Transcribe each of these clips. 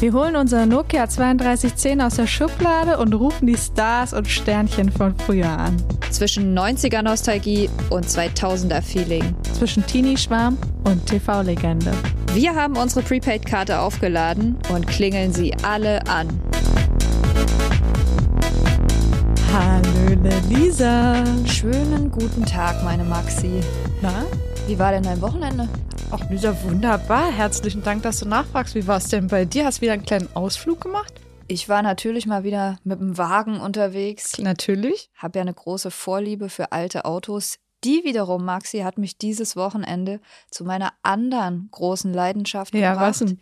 Wir holen unser Nokia 3210 aus der Schublade und rufen die Stars und Sternchen von früher an. Zwischen 90er Nostalgie und 2000er Feeling. Zwischen Teenie-Schwarm und TV-Legende. Wir haben unsere Prepaid-Karte aufgeladen und klingeln sie alle an. Hallöle Lisa. Schönen guten Tag, meine Maxi. Na? Wie war denn dein Wochenende? Ach, Lisa, wunderbar. Herzlichen Dank, dass du nachfragst. Wie war es denn bei dir? Hast du wieder einen kleinen Ausflug gemacht? Ich war natürlich mal wieder mit dem Wagen unterwegs. Natürlich. Hab ja eine große Vorliebe für alte Autos. Die wiederum, Maxi, hat mich dieses Wochenende zu meiner anderen großen Leidenschaft Ja, gebracht. was denn?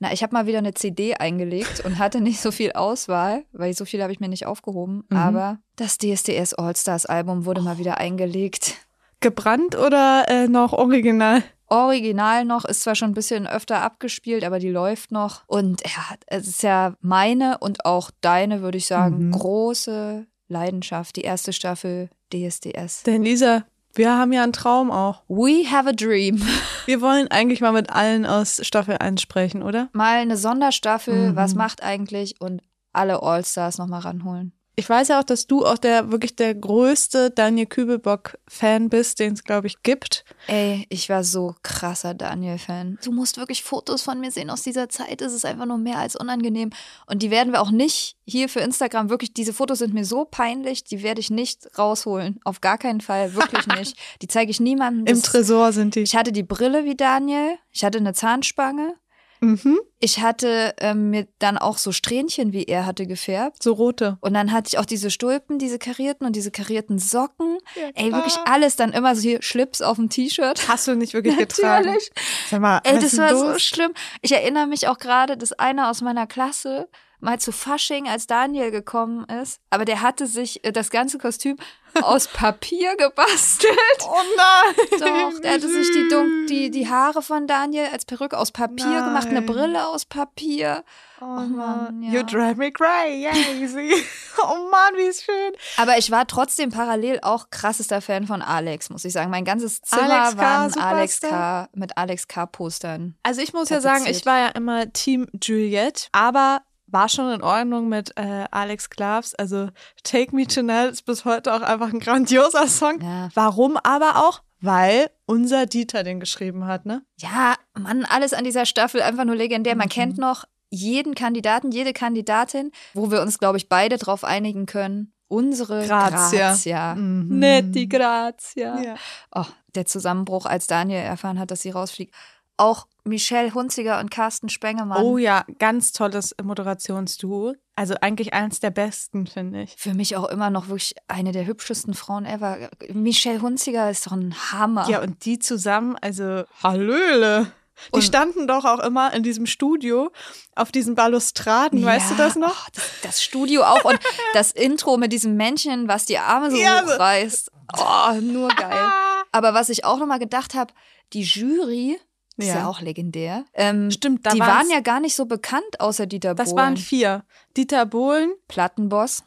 Na, ich habe mal wieder eine CD eingelegt und hatte nicht so viel Auswahl, weil so viel habe ich mir nicht aufgehoben. Mhm. Aber das DSDS All-Stars Album wurde mal wieder eingelegt. Gebrannt oder äh, noch original? Original noch, ist zwar schon ein bisschen öfter abgespielt, aber die läuft noch. Und ja, es ist ja meine und auch deine, würde ich sagen, Mhm. große Leidenschaft. Die erste Staffel DSDS. Denn Lisa, wir haben ja einen Traum auch. We have a dream. Wir wollen eigentlich mal mit allen aus Staffel 1 sprechen, oder? Mal eine Sonderstaffel, Mhm. was macht eigentlich und alle All-Stars nochmal ranholen. Ich weiß ja auch, dass du auch der wirklich der größte Daniel Kübelbock-Fan bist, den es, glaube ich, gibt. Ey, ich war so krasser Daniel-Fan. Du musst wirklich Fotos von mir sehen aus dieser Zeit. Es ist einfach nur mehr als unangenehm. Und die werden wir auch nicht hier für Instagram wirklich, diese Fotos sind mir so peinlich, die werde ich nicht rausholen. Auf gar keinen Fall, wirklich nicht. Die zeige ich niemandem. Im Tresor sind die. Ich hatte die Brille wie Daniel. Ich hatte eine Zahnspange. Mhm. Ich hatte ähm, mir dann auch so Strähnchen wie er hatte gefärbt. So rote. Und dann hatte ich auch diese Stulpen, diese karierten und diese karierten Socken. Ja, Ey, wirklich alles. Dann immer so hier Schlips auf dem T-Shirt. Hast du nicht wirklich getragen? Natürlich. Sag mal, Ey, das war so los? schlimm. Ich erinnere mich auch gerade, dass einer aus meiner Klasse mal zu Fasching, als Daniel gekommen ist, aber der hatte sich äh, das ganze Kostüm aus Papier gebastelt. Oh nein! Doch, der hatte sich die, Dun die, die Haare von Daniel als Perücke aus Papier gemacht, eine Nein. Brille aus Papier. Oh Mann, Mann, ja. you drive me crazy. oh Mann, wie ist schön. Aber ich war trotzdem parallel auch krassester Fan von Alex, muss ich sagen. Mein ganzes Zimmer Alex K., war ein Alex. K. mit Alex K-Postern. Also ich muss ja sagen, ich war ja immer Team Juliette, aber war schon in Ordnung mit äh, Alex Klavs. Also Take Me Tonight ist bis heute auch einfach ein grandioser Song. Ja. Warum aber auch? Weil unser Dieter den geschrieben hat, ne? Ja, Mann, alles an dieser Staffel einfach nur legendär. Man Mhm. kennt noch jeden Kandidaten, jede Kandidatin, wo wir uns, glaube ich, beide drauf einigen können. Unsere Grazia. Grazia. Mhm. Netti Grazia. Ja. Oh, der Zusammenbruch, als Daniel erfahren hat, dass sie rausfliegt. Auch Michelle Hunziger und Carsten Spengemann. Oh ja, ganz tolles Moderationsduo. Also eigentlich eins der besten, finde ich. Für mich auch immer noch wirklich eine der hübschesten Frauen ever. Michelle Hunziger ist doch ein Hammer. Ja, und die zusammen, also Hallöle. Die Und- standen doch auch immer in diesem Studio auf diesen Balustraden, weißt du das noch? Oh, das, das Studio auch und das Intro mit diesem Männchen, was die Arme so Ja, hochreißt. Oh, nur geil. Aber was ich auch nochmal gedacht habe, die Jury ist ja, auch legendär. Ähm, Stimmt, da die waren ja gar nicht so bekannt, außer Dieter Das Bohlen. waren vier. Dieter Bohlen, Plattenboss,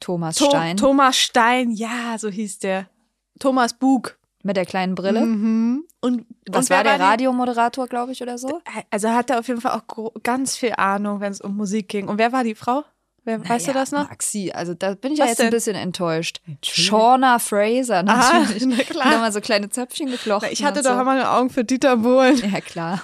Thomas To Stein Thomas Stein, ja, so hieß der. Thomas Bug. mit der kleinen Brille. Mhm. Und Das und wer war der Radiomoderator, glaube ich, oder so. Also er hatte auf jeden Fall auch ganz viel Ahnung, wenn es um Musik ging. Und wer war die Frau? Wer, weißt du Naja, das noch? Maxi, also da bin ich ja Was jetzt ein denn? bisschen enttäuscht. Shauna Fraser natürlich. na Und klar. dann mal so kleine Zöpfchen geflochten. Ich hatte doch so. immer Augen für Dieter Bohlen. Ja, klar.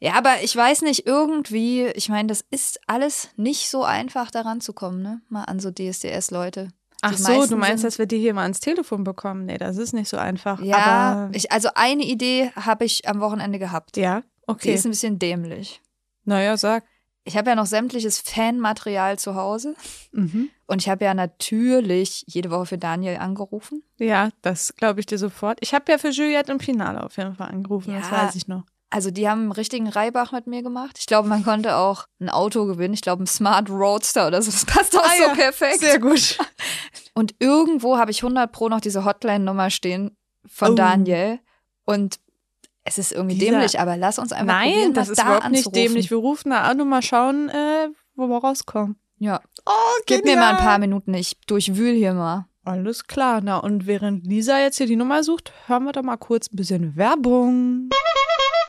ja, aber ich weiß nicht, irgendwie, ich meine, das ist alles nicht so einfach, daran zu kommen, ne? Mal an so DSDS-Leute. Ach Die so, du meinst, dass wir die hier mal ans Telefon bekommen? Nee, das ist nicht so einfach. Ja, ich, also eine Idee habe ich am Wochenende gehabt. ja, Die okay. ist ein bisschen dämlich. Naja, sag. Ich habe ja noch sämtliches Fanmaterial zu Hause. Mhm. Und ich habe ja natürlich jede Woche für Daniel angerufen. Ja, das glaube ich dir sofort. Ich habe ja für Juliette im Finale auf jeden Fall angerufen, das Ja. weiß ich noch. Also die haben einen richtigen Reibach mit mir gemacht. Ich glaube, man konnte auch ein Auto gewinnen. Ich glaube, ein Smart Roadster oder so. Das passt auch Ah so ja, perfekt. Sehr gut. Und irgendwo habe ich 100 Pro noch diese Hotline-Nummer stehen von Oh. Daniel. Und es ist irgendwie Dieser- dämlich, aber lass uns einfach probieren, Nein, das mal ist da überhaupt nicht anzurufen. dämlich. Wir rufen da an und mal schauen, äh, wo wir rauskommen. Ja, Oh, gib mir mal ein paar Minuten, ich durchwühl hier mal. Alles klar. Na, und während Lisa jetzt hier die Nummer sucht, hören wir doch mal kurz ein bisschen Werbung.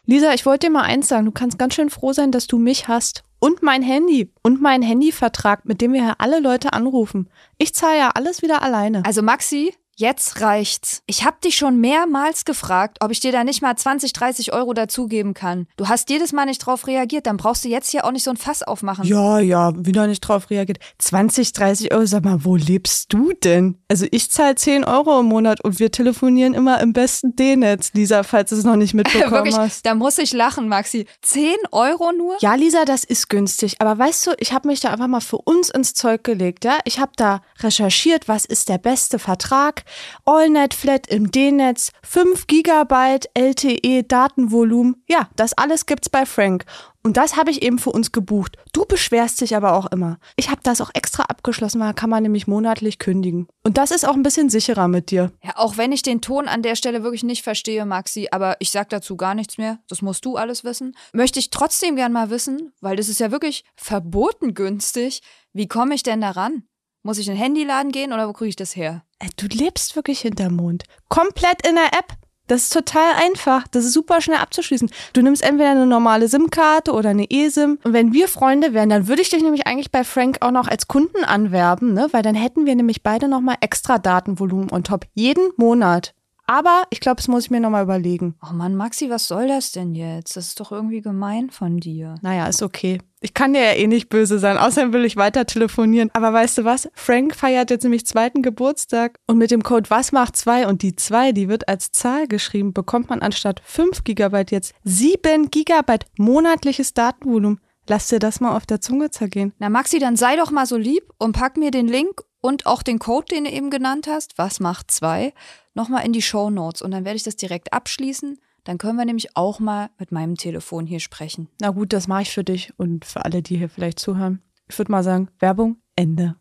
Lisa, ich wollte dir mal eins sagen. Du kannst ganz schön froh sein, dass du mich hast. Und mein Handy. Und meinen Handyvertrag, mit dem wir hier alle Leute anrufen. Ich zahle ja alles wieder alleine. Also Maxi, jetzt reicht's. Ich hab dich schon mehrmals gefragt, ob ich dir da nicht mal 20, 30 Euro dazugeben kann. Du hast jedes Mal nicht drauf reagiert, dann brauchst du jetzt hier auch nicht so ein Fass aufmachen. Ja, ja, wieder nicht drauf reagiert. 20, 30 Euro, sag mal, wo lebst du denn? Also ich zahle 10 Euro im Monat und wir telefonieren immer im besten D-Netz, Lisa, falls du es noch nicht mitbekommen Wirklich, hast. da muss ich lachen, Maxi. 10 Euro nur? Ja, Lisa, das ist günstig. Aber weißt du, ich habe mich da einfach mal für uns ins Zeug gelegt. Ja? Ich habe da recherchiert, was ist der beste Vertrag. AllNet Flat im D-Netz, 5 Gigabyte LTE Datenvolumen. Ja, das alles gibt's bei Frank. Und das habe ich eben für uns gebucht. Du beschwerst dich aber auch immer. Ich habe das auch extra abgeschlossen, weil kann man nämlich monatlich kündigen. Und das ist auch ein bisschen sicherer mit dir. Ja, auch wenn ich den Ton an der Stelle wirklich nicht verstehe, Maxi, aber ich sag dazu gar nichts mehr, das musst du alles wissen, möchte ich trotzdem gern mal wissen, weil das ist ja wirklich verboten günstig. Wie komme ich denn daran? Muss ich in den Handyladen gehen oder wo kriege ich das her? Äh, Du lebst wirklich hinterm Mond. Komplett in der App. Das ist total einfach. Das ist super schnell abzuschließen. Du nimmst entweder eine normale SIM-Karte oder eine eSIM. Und wenn wir Freunde wären, dann würde ich dich nämlich eigentlich bei Frank auch noch als Kunden anwerben, ne? Weil dann hätten wir nämlich beide nochmal extra Datenvolumen on top. Jeden Monat. Aber ich glaube, das muss ich mir nochmal überlegen. Oh Mann, Maxi, was soll das denn jetzt? Das ist doch irgendwie gemein von dir. Naja, ist okay. Ich kann dir ja eh nicht böse sein. Außerdem will ich weiter telefonieren. Aber weißt du was? Frank feiert jetzt nämlich zweiten Geburtstag. Und mit dem Code Was macht 2 und die 2, die wird als Zahl geschrieben, bekommt man anstatt 5 Gigabyte jetzt 7 Gigabyte monatliches Datenvolumen. Lass dir das mal auf der Zunge zergehen. Na Maxi, dann sei doch mal so lieb und pack mir den Link und auch den Code, den du eben genannt hast, was macht zwei, nochmal in die Show Notes und dann werde ich das direkt abschließen. Dann können wir nämlich auch mal mit meinem Telefon hier sprechen. Na gut, das mache ich für dich und für alle, die hier vielleicht zuhören. Ich würde mal sagen, Werbung, Ende.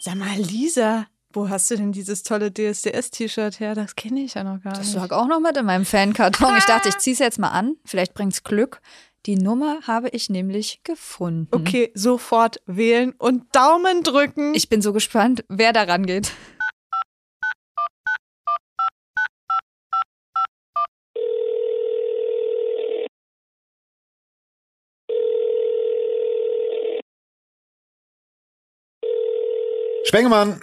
Sag mal, Lisa, wo hast du denn dieses tolle DSDS-T-Shirt her? Das kenne ich ja noch gar Das nicht. lag auch noch mit in meinem Fankarton. Ich dachte, ich zieh's jetzt mal an. Vielleicht bringt's Glück. Die Nummer habe ich nämlich gefunden. Okay, sofort wählen und Daumen drücken. Ich bin so gespannt, wer daran geht. Spengemann.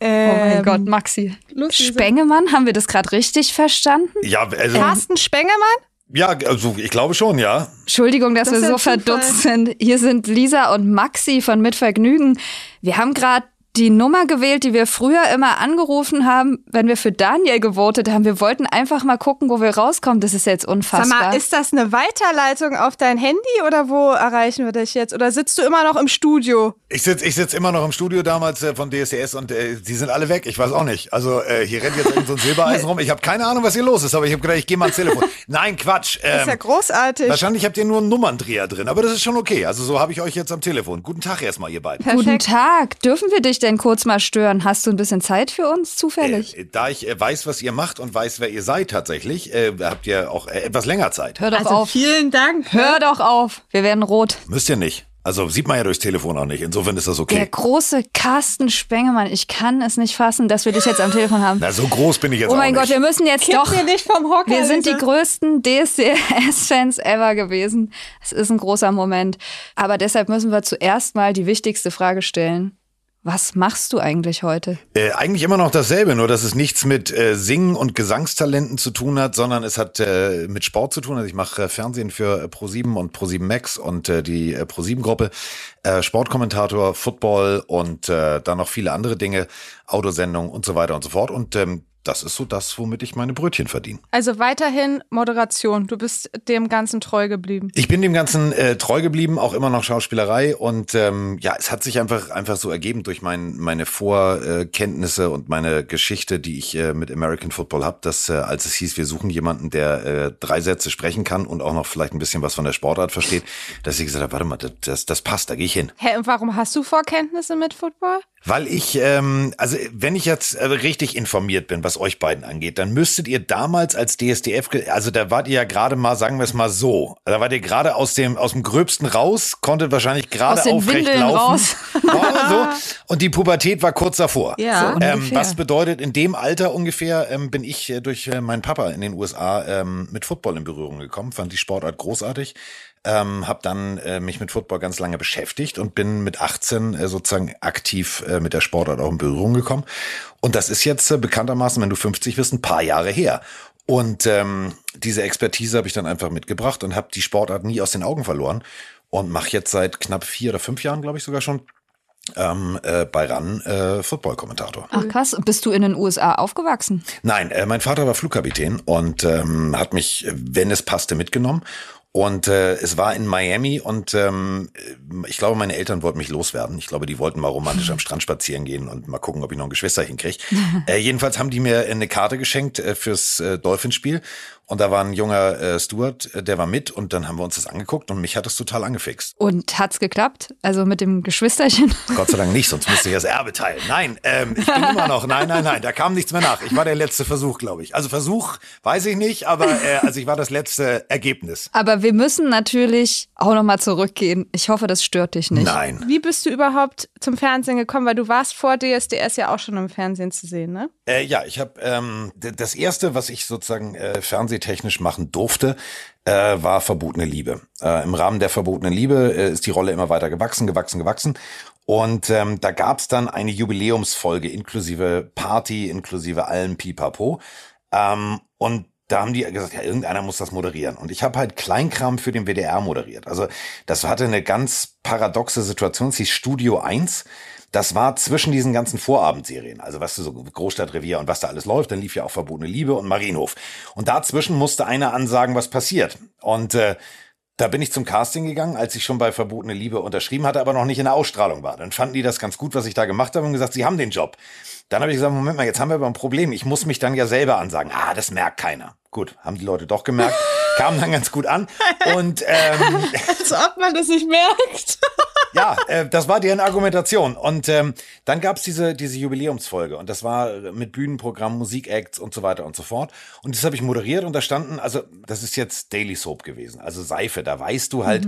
Oh mein Ähm, Gott, Maxi. Lisa. Spengemann, haben wir das gerade richtig verstanden? Ja, also, Carsten Spengemann? Ja, also ich glaube schon, ja. Entschuldigung, dass Das wir so Zufall. verdutzt sind. Hier sind Lisa und Maxi von Mit Vergnügen. Wir haben gerade die Nummer gewählt, die wir früher immer angerufen haben, wenn wir für Daniel gewotet haben. Wir wollten einfach mal gucken, wo wir rauskommen. Das ist jetzt Sag unfassbar. mal, ist das eine Weiterleitung auf dein Handy oder wo erreichen wir dich jetzt? Oder sitzt du immer noch im Studio? Ich sitze ich sitz immer noch im Studio damals äh, von DSDS und äh, die sind alle weg. Ich weiß auch nicht. Also äh, hier rennt jetzt irgend so ein Silbereisen rum. Ich habe keine Ahnung, was hier los ist, aber ich habe gedacht, ich gehe mal ans Telefon. Nein, Quatsch. Das ist ja Ähm, großartig. wahrscheinlich habt ihr nur einen Nummerndreher drin, aber das ist schon okay. Also so habe ich euch jetzt am Telefon. Guten Tag erstmal, ihr beiden. Guten Perfekt. Tag. Dürfen wir dich denn kurz mal stören? Hast du ein bisschen Zeit für uns zufällig? Äh, da ich äh, weiß, was ihr macht und weiß, wer ihr seid tatsächlich, äh, habt ihr auch äh, etwas länger Zeit. Hör doch Also auf. vielen Dank. Hör doch auf. Wir werden rot. Müsst ihr nicht. Also sieht man ja durchs Telefon auch nicht. Insofern ist das Der okay. große Carsten Spengemann. Ich kann es nicht fassen, dass wir dich jetzt am Telefon haben. Na, so groß bin ich jetzt Oh auch mein nicht. Gott, wir müssen jetzt Kipp doch. mir nicht vom Hocker. Wir sind die Lisa. größten DSDS-Fans ever gewesen. Es ist ein großer Moment. Aber deshalb müssen wir zuerst mal die wichtigste Frage stellen. Was machst du eigentlich heute? Äh, eigentlich immer noch dasselbe, nur dass es nichts mit äh, Singen und Gesangstalenten zu tun hat, sondern es hat äh, mit Sport zu tun. Also ich mache äh, Fernsehen für äh, Pro7 und Pro7 Max und äh, die äh, Pro7-Gruppe, äh, Sportkommentator, Football und dann noch viele andere Dinge, Autosendungen und so weiter und so fort. Und ähm, das ist so das, womit ich meine Brötchen verdiene. Also weiterhin Moderation. Du bist dem Ganzen treu geblieben. Ich bin dem Ganzen äh, treu geblieben, auch immer noch Schauspielerei und ähm, ja, es hat sich einfach einfach so ergeben durch mein, meine Vorkenntnisse und meine Geschichte, die ich äh, mit American Football habe, dass äh, als es hieß, wir suchen jemanden, der äh, drei Sätze sprechen kann und auch noch vielleicht ein bisschen was von der Sportart versteht, dass ich gesagt habe, warte mal, das, das, passt, da gehe ich hin. Hä, und warum hast du Vorkenntnisse mit Football? Weil ich, ähm, also wenn ich jetzt äh, richtig informiert bin, was euch beiden angeht, dann müsstet ihr damals als DSDF, also da wart ihr ja gerade mal, sagen wir es mal so, da wart ihr gerade aus dem, aus dem Gröbsten raus, konntet wahrscheinlich gerade aufrecht Windeln laufen. so. Und die Pubertät war kurz davor. Ja. So Ähm, was bedeutet, in dem Alter ungefähr ähm, bin ich äh, durch äh, meinen Papa in den USA ähm, mit Football in Berührung gekommen, fand die Sportart großartig, ähm, habe dann äh, mich mit Football ganz lange beschäftigt und bin mit 18 äh, sozusagen aktiv äh, mit der Sportart auch in Berührung gekommen. Und das ist jetzt äh, bekanntermaßen, wenn du 50 bist, ein paar Jahre her. Und ähm, diese Expertise habe ich dann einfach mitgebracht und habe die Sportart nie aus den Augen verloren und mache jetzt seit knapp vier oder fünf Jahren, glaube ich sogar schon, ähm, äh, bei RAN äh, Football-Kommentator. Ach krass, bist du in den USA aufgewachsen? Nein, äh, mein Vater war Flugkapitän und ähm, hat mich, wenn es passte, mitgenommen. Und äh, es war in Miami und ähm, ich glaube, meine Eltern wollten mich loswerden. Ich glaube, die wollten mal romantisch am Strand spazieren gehen und mal gucken, ob ich noch ein Geschwister hinkriege. äh, jedenfalls haben die mir eine Karte geschenkt äh, fürs äh, Dolphinspiel. Und da war ein junger äh, Steward, äh, der war mit und dann haben wir uns das angeguckt und mich hat das total angefixt. Und hat's geklappt? Also mit dem Geschwisterchen? Gott sei Dank nicht, sonst müsste ich das Erbe teilen. Nein, ähm, ich bin immer noch, nein, nein, nein, da kam nichts mehr nach. Ich war der letzte Versuch, glaube ich. Also Versuch weiß ich nicht, aber äh, also ich war das letzte Ergebnis. Aber wir müssen natürlich auch nochmal zurückgehen. Ich hoffe, das stört dich nicht. Nein. Wie bist du überhaupt zum Fernsehen gekommen? Weil du warst vor DSDS ja auch schon im Fernsehen zu sehen, ne? Äh, ja, ich habe ähm, das erste, was ich sozusagen äh, fernsehtechnisch machen durfte, äh, war verbotene Liebe. Äh, Im Rahmen der verbotenen Liebe äh, ist die Rolle immer weiter gewachsen, gewachsen, gewachsen. Und ähm, da gab's dann eine Jubiläumsfolge inklusive Party, inklusive allem Pipapo. Ähm, und da haben die gesagt, ja, irgendeiner muss das moderieren. Und ich habe halt Kleinkram für den WDR moderiert. Also das hatte eine ganz paradoxe Situation. Es hieß Studio 1. Das war zwischen diesen ganzen Vorabendserien. Also was du so Großstadtrevier und was da alles läuft. Dann lief ja auch Verbotene Liebe und Marienhof. Und dazwischen musste einer ansagen, was passiert. Und äh, da bin ich zum Casting gegangen, als ich schon bei Verbotene Liebe unterschrieben hatte, aber noch nicht in der Ausstrahlung war. Dann fanden die das ganz gut, was ich da gemacht habe und gesagt, sie haben den Job. Dann habe ich gesagt, Moment mal, jetzt haben wir aber ein Problem. Ich muss mich dann ja selber ansagen. Ah, das merkt keiner. Gut, haben die Leute doch gemerkt. Kam dann ganz gut an. Und ähm, Als ob man das nicht merkt. ja, äh, das war deren Argumentation. Und ähm, dann gab's diese, diese Jubiläumsfolge. Und das war mit Bühnenprogramm, Musikacts und so weiter und so fort. Und das habe ich moderiert und da standen, also das ist jetzt Daily Soap gewesen. Also Seife, da weißt du halt,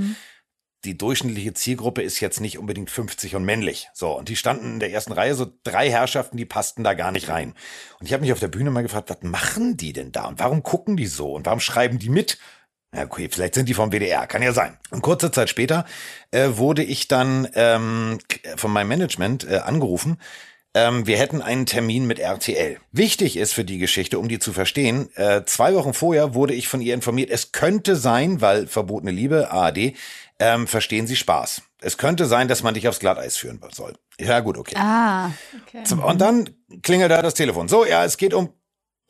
die durchschnittliche Zielgruppe ist jetzt nicht unbedingt 50 und männlich. So, und die standen in der ersten Reihe, so drei Herrschaften, die passten da gar nicht rein. Und ich habe mich auf der Bühne mal gefragt, was machen die denn da? Und warum gucken die so? Und warum schreiben die mit? Ja, okay, vielleicht sind die vom WDR, kann ja sein. Und kurze Zeit später äh, wurde ich dann ähm, von meinem Management äh, angerufen. Ähm, wir hätten einen Termin mit RTL. Wichtig ist für die Geschichte, um die zu verstehen, äh, zwei Wochen vorher wurde ich von ihr informiert, es könnte sein, weil verbotene Liebe, ARD, ähm, verstehen Sie Spaß. Es könnte sein, dass man dich aufs Glatteis führen soll. Ja, gut, okay. Ah, So, Und dann klingelt da das Telefon. So, ja, es geht um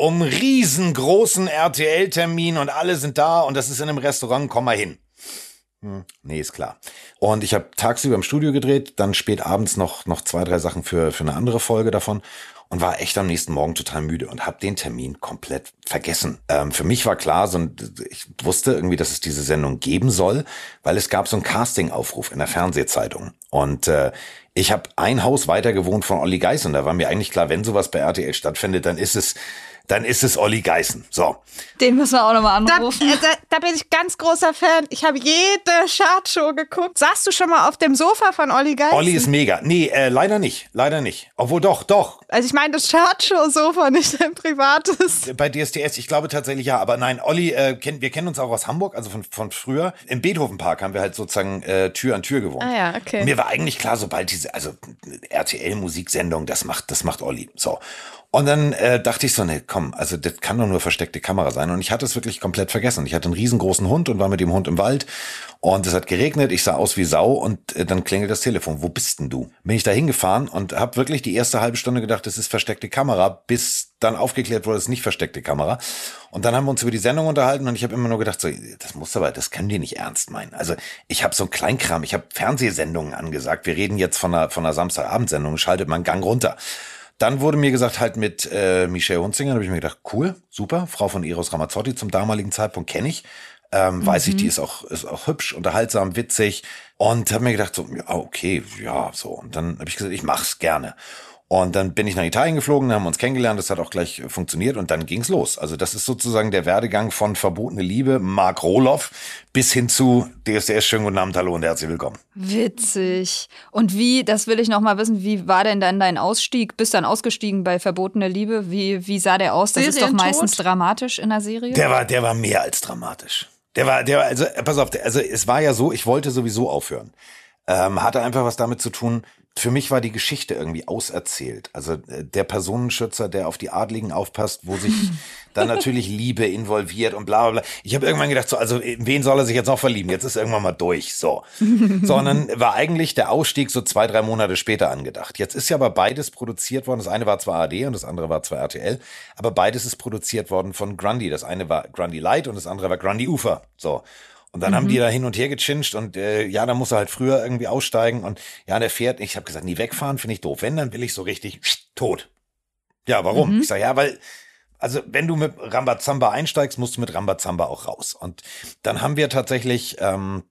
um riesengroßen RTL-Termin und alle sind da und das ist in einem Restaurant, komm mal hin. Hm, nee, ist klar. Und ich habe tagsüber im Studio gedreht, dann spät abends noch, noch zwei, drei Sachen für, für eine andere Folge davon und war echt am nächsten Morgen total müde und habe den Termin komplett vergessen. Ähm, für mich war klar, so ein, ich wusste irgendwie, dass es diese Sendung geben soll, weil es gab so einen Casting-Aufruf in der Fernsehzeitung. Und äh, ich habe ein Haus weiter gewohnt von Olli Geiß und da war mir eigentlich klar, wenn sowas bei RTL stattfindet, dann ist es, dann ist es Olli Geißen. So. den müssen wir auch nochmal Da, anrufen. äh, da, da bin ich ganz großer Fan. Ich habe jede Chartshow geguckt. Saßt du schon mal auf dem Sofa von Olli Geis? Olli ist mega. Nee, äh, leider nicht. Leider nicht. Obwohl doch, doch. Also ich meine das Chartshow-Sofa, nicht ein privates. Bei DSDS, ich glaube tatsächlich ja. Aber nein, Olli, äh, kennt, wir kennen uns auch aus Hamburg, also von, von früher. Im Beethovenpark haben wir halt sozusagen äh, Tür an Tür gewohnt. Ah ja, okay. Mir war eigentlich klar, sobald diese, also RTL-Musiksendung, das macht, das macht Olli. So. Und dann äh, dachte ich so, ne, komm, also das kann doch nur versteckte Kamera sein. Und ich hatte es wirklich komplett vergessen. Ich hatte einen riesengroßen Hund und war mit dem Hund im Wald. Und es hat geregnet, ich sah aus wie Sau und äh, dann klingelt das Telefon. Wo bist denn du? Bin ich da hingefahren und habe wirklich die erste halbe Stunde gedacht, das ist versteckte Kamera, bis dann aufgeklärt wurde, es ist nicht versteckte Kamera. Und dann haben wir uns über die Sendung unterhalten und ich habe immer nur gedacht, so, das muss aber, das können die nicht ernst meinen. Also ich habe so ein Kleinkram, ich habe Fernsehsendungen angesagt. Wir reden jetzt von einer, von einer Samstagabendsendung, schaltet einen Gang runter. Dann wurde mir gesagt, halt mit äh, Michelle Hunzinger, da habe ich mir gedacht, cool, super, Frau von Eros Ramazzotti zum damaligen Zeitpunkt kenne ich. Ähm, Weiß ich, die ist auch, ist auch hübsch, unterhaltsam, witzig. Und habe mir gedacht, so, ja, okay, ja, so. Und dann habe ich gesagt, ich mach's gerne. Und dann bin ich nach Italien geflogen, haben uns kennengelernt, das hat auch gleich funktioniert und dann ging's los. Also das ist sozusagen der Werdegang von Verbotene Liebe, Mark Roloff, bis hin zu DSDS, schönen guten Abend, hallo und herzlich willkommen. Witzig. Und wie, das will ich noch mal wissen, wie war denn dann dein Ausstieg? Bist dann ausgestiegen bei Verbotene Liebe? Wie, wie sah der aus? Das ist doch meistens dramatisch in der Serie. Der war, der war mehr als dramatisch. Der war, der war, also, pass auf, der, also es war ja so, ich wollte sowieso aufhören. Ähm, hatte einfach was damit zu tun, für mich war die Geschichte irgendwie auserzählt. Also äh, der Personenschützer, der auf die Adligen aufpasst, wo sich dann natürlich Liebe involviert und bla bla bla. Ich habe irgendwann gedacht, so, also in wen soll er sich jetzt noch verlieben? Jetzt ist irgendwann mal durch. So. Sondern war eigentlich der Ausstieg so zwei, drei Monate später angedacht. Jetzt ist ja aber beides produziert worden. Das eine war zwar AD und das andere war zwar RTL, aber beides ist produziert worden von Grundy. Das eine war Grundy Light und das andere war Grundy Ufer. So. Und dann mhm. haben die mhm. da hin und her gechinscht und äh, ja, dann muss er halt früher irgendwie aussteigen und ja, der fährt. Ich habe gesagt, nie wegfahren finde ich doof. Wenn, dann will ich so richtig tot. Ja, warum? Mhm. Ich sage, ja, weil also wenn du mit Rambazamba einsteigst, musst du mit Rambazamba auch raus. Und dann haben wir tatsächlich, ähm,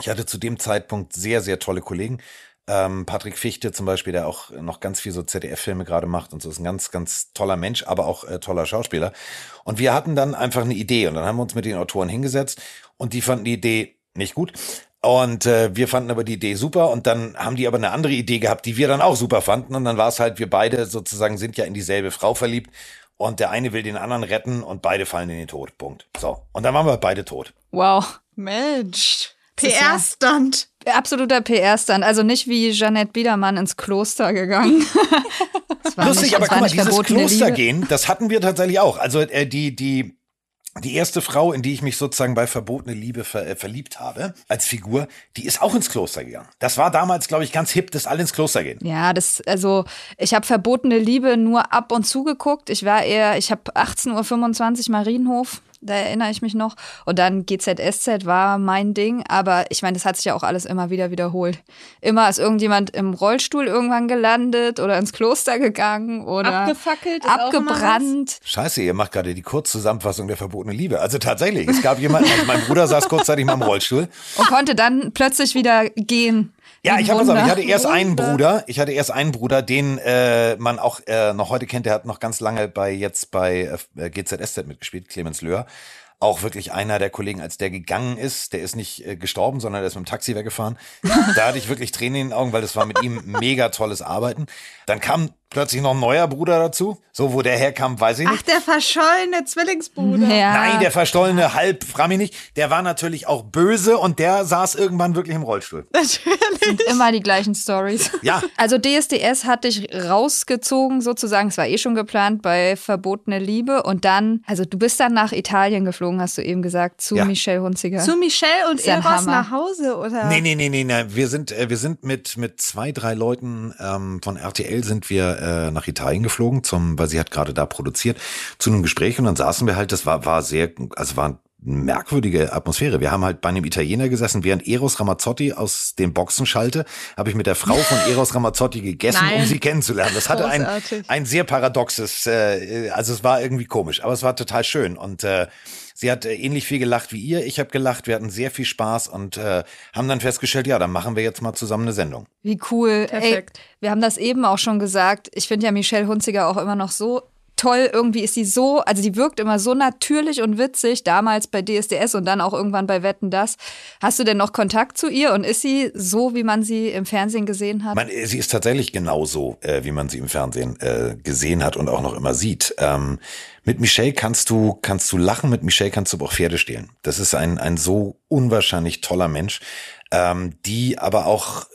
ich hatte zu dem Zeitpunkt sehr, sehr tolle Kollegen. Ähm, Patrick Fichte zum Beispiel, der auch noch ganz viel so ZDF-Filme gerade macht und so ist ein ganz, ganz toller Mensch, aber auch äh, toller Schauspieler. Und wir hatten dann einfach eine Idee und dann haben wir uns mit den Autoren hingesetzt und die fanden die Idee nicht gut. Und äh, wir fanden aber die Idee super und dann haben die aber eine andere Idee gehabt, die wir dann auch super fanden. Und dann war es halt, wir beide sozusagen sind ja in dieselbe Frau verliebt und der eine will den anderen retten und beide fallen in den Tod. Punkt. So. Und dann waren wir beide tot. Wow. Mensch. PR-Stand. Absoluter PR-Stand. Also nicht wie Jeanette Biedermann ins Kloster gegangen. Lustig, nicht, aber guck mal, dieses Kloster gehen, das hatten wir tatsächlich auch. Also äh, die, die, die erste Frau, in die ich mich sozusagen bei verbotene Liebe ver äh, verliebt habe, als Figur, die ist auch ins Kloster gegangen. Das war damals, glaube ich, ganz hip, dass alle ins Kloster gehen. Ja, das, also ich habe verbotene Liebe nur ab und zu geguckt. Ich war eher, ich habe 18.25 Uhr Marienhof da erinnere ich mich noch. Und dann GZSZ war mein Ding, aber ich meine, das hat sich ja auch alles immer wieder wiederholt. Immer ist irgendjemand im Rollstuhl irgendwann gelandet oder ins Kloster gegangen oder abgefackelt, abgebrannt. Scheiße, ihr macht gerade die Kurzzusammenfassung der verbotenen Liebe. Also tatsächlich, es gab jemanden, also mein Bruder saß kurzzeitig mal im Rollstuhl und konnte dann plötzlich wieder gehen. Ja, ich, hab ich hatte erst einen Bruder, ich hatte erst einen Bruder, den äh, man auch äh, noch heute kennt, der hat noch ganz lange bei jetzt bei äh, GZSZ mitgespielt, Clemens Löhr auch wirklich einer der Kollegen, als der gegangen ist, der ist nicht äh, gestorben, sondern der ist mit dem Taxi weggefahren. da hatte ich wirklich Tränen in den Augen, weil das war mit ihm mega tolles Arbeiten. Dann kam plötzlich noch ein neuer Bruder dazu. So, wo der herkam, weiß ich nicht. Ach, der verschollene Zwillingsbruder. Ja. Nein, der verschollene halb, frag mich nicht. Der war natürlich auch böse und der saß irgendwann wirklich im Rollstuhl. Natürlich. Sind immer die gleichen Stories. Ja. Also DSDS hat dich rausgezogen sozusagen. Es war eh schon geplant bei Verbotene Liebe und dann, also du bist dann nach Italien geflogen, hast du eben gesagt, zu ja. Michelle Hunziger. Zu Michelle und Eros nach Hause, oder? Nee, nee, nee, nee, nee. Wir sind, äh, wir sind mit, mit zwei, drei Leuten ähm, von RTL sind wir äh, nach Italien geflogen, zum, weil sie hat gerade da produziert, zu einem Gespräch und dann saßen wir halt, das war, war sehr, also war eine merkwürdige Atmosphäre. Wir haben halt bei einem Italiener gesessen, während Eros Ramazzotti aus den Boxen schalte, habe ich mit der Frau von Eros Ramazzotti gegessen, Nein. um sie kennenzulernen. Das hatte ein, ein sehr paradoxes, äh, also es war irgendwie komisch, aber es war total schön und äh, Sie hat äh, ähnlich viel gelacht wie ihr. Ich habe gelacht. Wir hatten sehr viel Spaß und äh, haben dann festgestellt, ja, dann machen wir jetzt mal zusammen eine Sendung. Wie cool. Perfekt. Ey, wir haben das eben auch schon gesagt. Ich finde ja Michelle Hunziger auch immer noch so toll. Irgendwie ist sie so, also die wirkt immer so natürlich und witzig, damals bei DSDS und dann auch irgendwann bei Wetten das. Hast du denn noch Kontakt zu ihr und ist sie so, wie man sie im Fernsehen gesehen hat? Man, sie ist tatsächlich genauso, äh, wie man sie im Fernsehen äh, gesehen hat und auch noch immer sieht. Ähm, mit Michelle kannst du, kannst du lachen, mit Michelle kannst du aber auch Pferde stehlen. Das ist ein, ein so unwahrscheinlich toller Mensch, ähm, die aber auch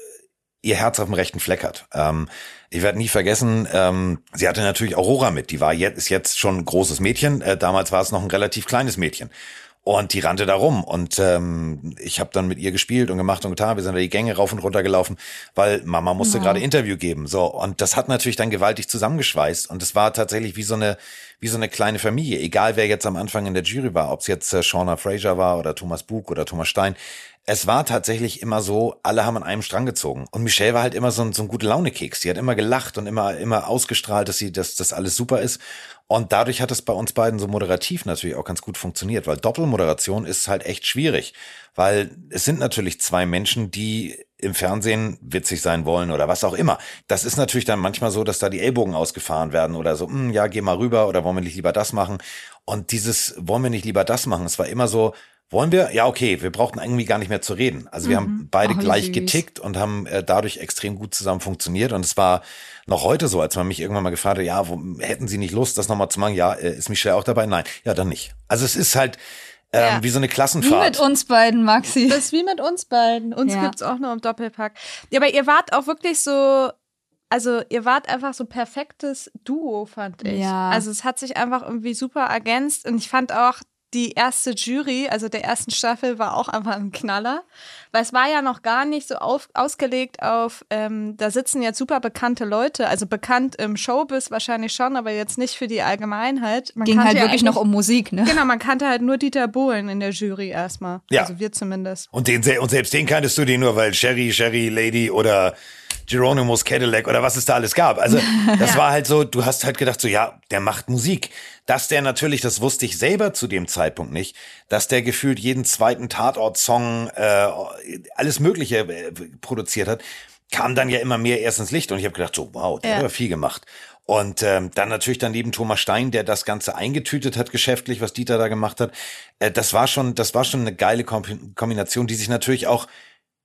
ihr Herz auf dem rechten Fleck hat. Ähm, ich werde nie vergessen, ähm, sie hatte natürlich Aurora mit. Die war jetzt, ist jetzt schon ein großes Mädchen. Äh, damals war es noch ein relativ kleines Mädchen. Und die rannte da rum. Und ähm, ich habe dann mit ihr gespielt und gemacht und getan. Wir sind da die Gänge rauf und runter gelaufen, weil Mama musste ja. gerade Interview geben. So, und das hat natürlich dann gewaltig zusammengeschweißt. Und es war tatsächlich wie so eine, wie so eine kleine Familie. Egal wer jetzt am Anfang in der Jury war, ob es jetzt äh, Shauna Fraser war oder Thomas Bug oder Thomas Stein. Es war tatsächlich immer so, alle haben an einem Strang gezogen. Und Michelle war halt immer so ein, so ein gute Laune-Keks. Die hat immer gelacht und immer, immer ausgestrahlt, dass sie, dass das alles super ist. Und dadurch hat es bei uns beiden so moderativ natürlich auch ganz gut funktioniert, weil Doppelmoderation ist halt echt schwierig. Weil es sind natürlich zwei Menschen, die im Fernsehen witzig sein wollen oder was auch immer. Das ist natürlich dann manchmal so, dass da die Ellbogen ausgefahren werden oder so, hm, ja, geh mal rüber oder wollen wir nicht lieber das machen? Und dieses, wollen wir nicht lieber das machen? Es war immer so, wollen wir? Ja, okay, wir brauchten irgendwie gar nicht mehr zu reden. Also wir mhm. haben beide Ach, gleich süß. getickt und haben äh, dadurch extrem gut zusammen funktioniert. Und es war noch heute so, als man mich irgendwann mal gefragt hat, ja, wo, hätten Sie nicht Lust, das nochmal zu machen? Ja, äh, ist Michelle auch dabei? Nein, ja, dann nicht. Also es ist halt, ähm, ja. wie so eine Klassenfahrt. Wie mit uns beiden, Maxi. Das ist wie mit uns beiden. Uns ja. gibt's auch nur im Doppelpack. Ja, aber ihr wart auch wirklich so, also ihr wart einfach so perfektes Duo, fand ich. Ja. Also es hat sich einfach irgendwie super ergänzt und ich fand auch, die erste Jury, also der ersten Staffel, war auch einfach ein Knaller. Weil es war ja noch gar nicht so auf, ausgelegt auf, ähm, da sitzen jetzt super bekannte Leute, also bekannt im Showbiz wahrscheinlich schon, aber jetzt nicht für die Allgemeinheit. Man Ging halt wirklich noch um Musik, ne? Genau, man kannte halt nur Dieter Bohlen in der Jury erstmal. Ja. Also wir zumindest. Und, den, und selbst den kanntest du den nur, weil Sherry, Sherry, Lady oder Geronimo's Cadillac oder was es da alles gab. Also das ja. war halt so, du hast halt gedacht so, ja, der macht Musik. Dass der natürlich, das wusste ich selber zu dem Zeitpunkt nicht, dass der gefühlt jeden zweiten Tatort-Song, äh, alles Mögliche äh, produziert hat, kam dann ja immer mehr erst ins Licht. Und ich habe gedacht so, wow, der ja. hat viel gemacht. Und ähm, dann natürlich daneben Thomas Stein, der das Ganze eingetütet hat geschäftlich, was Dieter da gemacht hat. Äh, das war schon, das war schon eine geile Kombination, die sich natürlich auch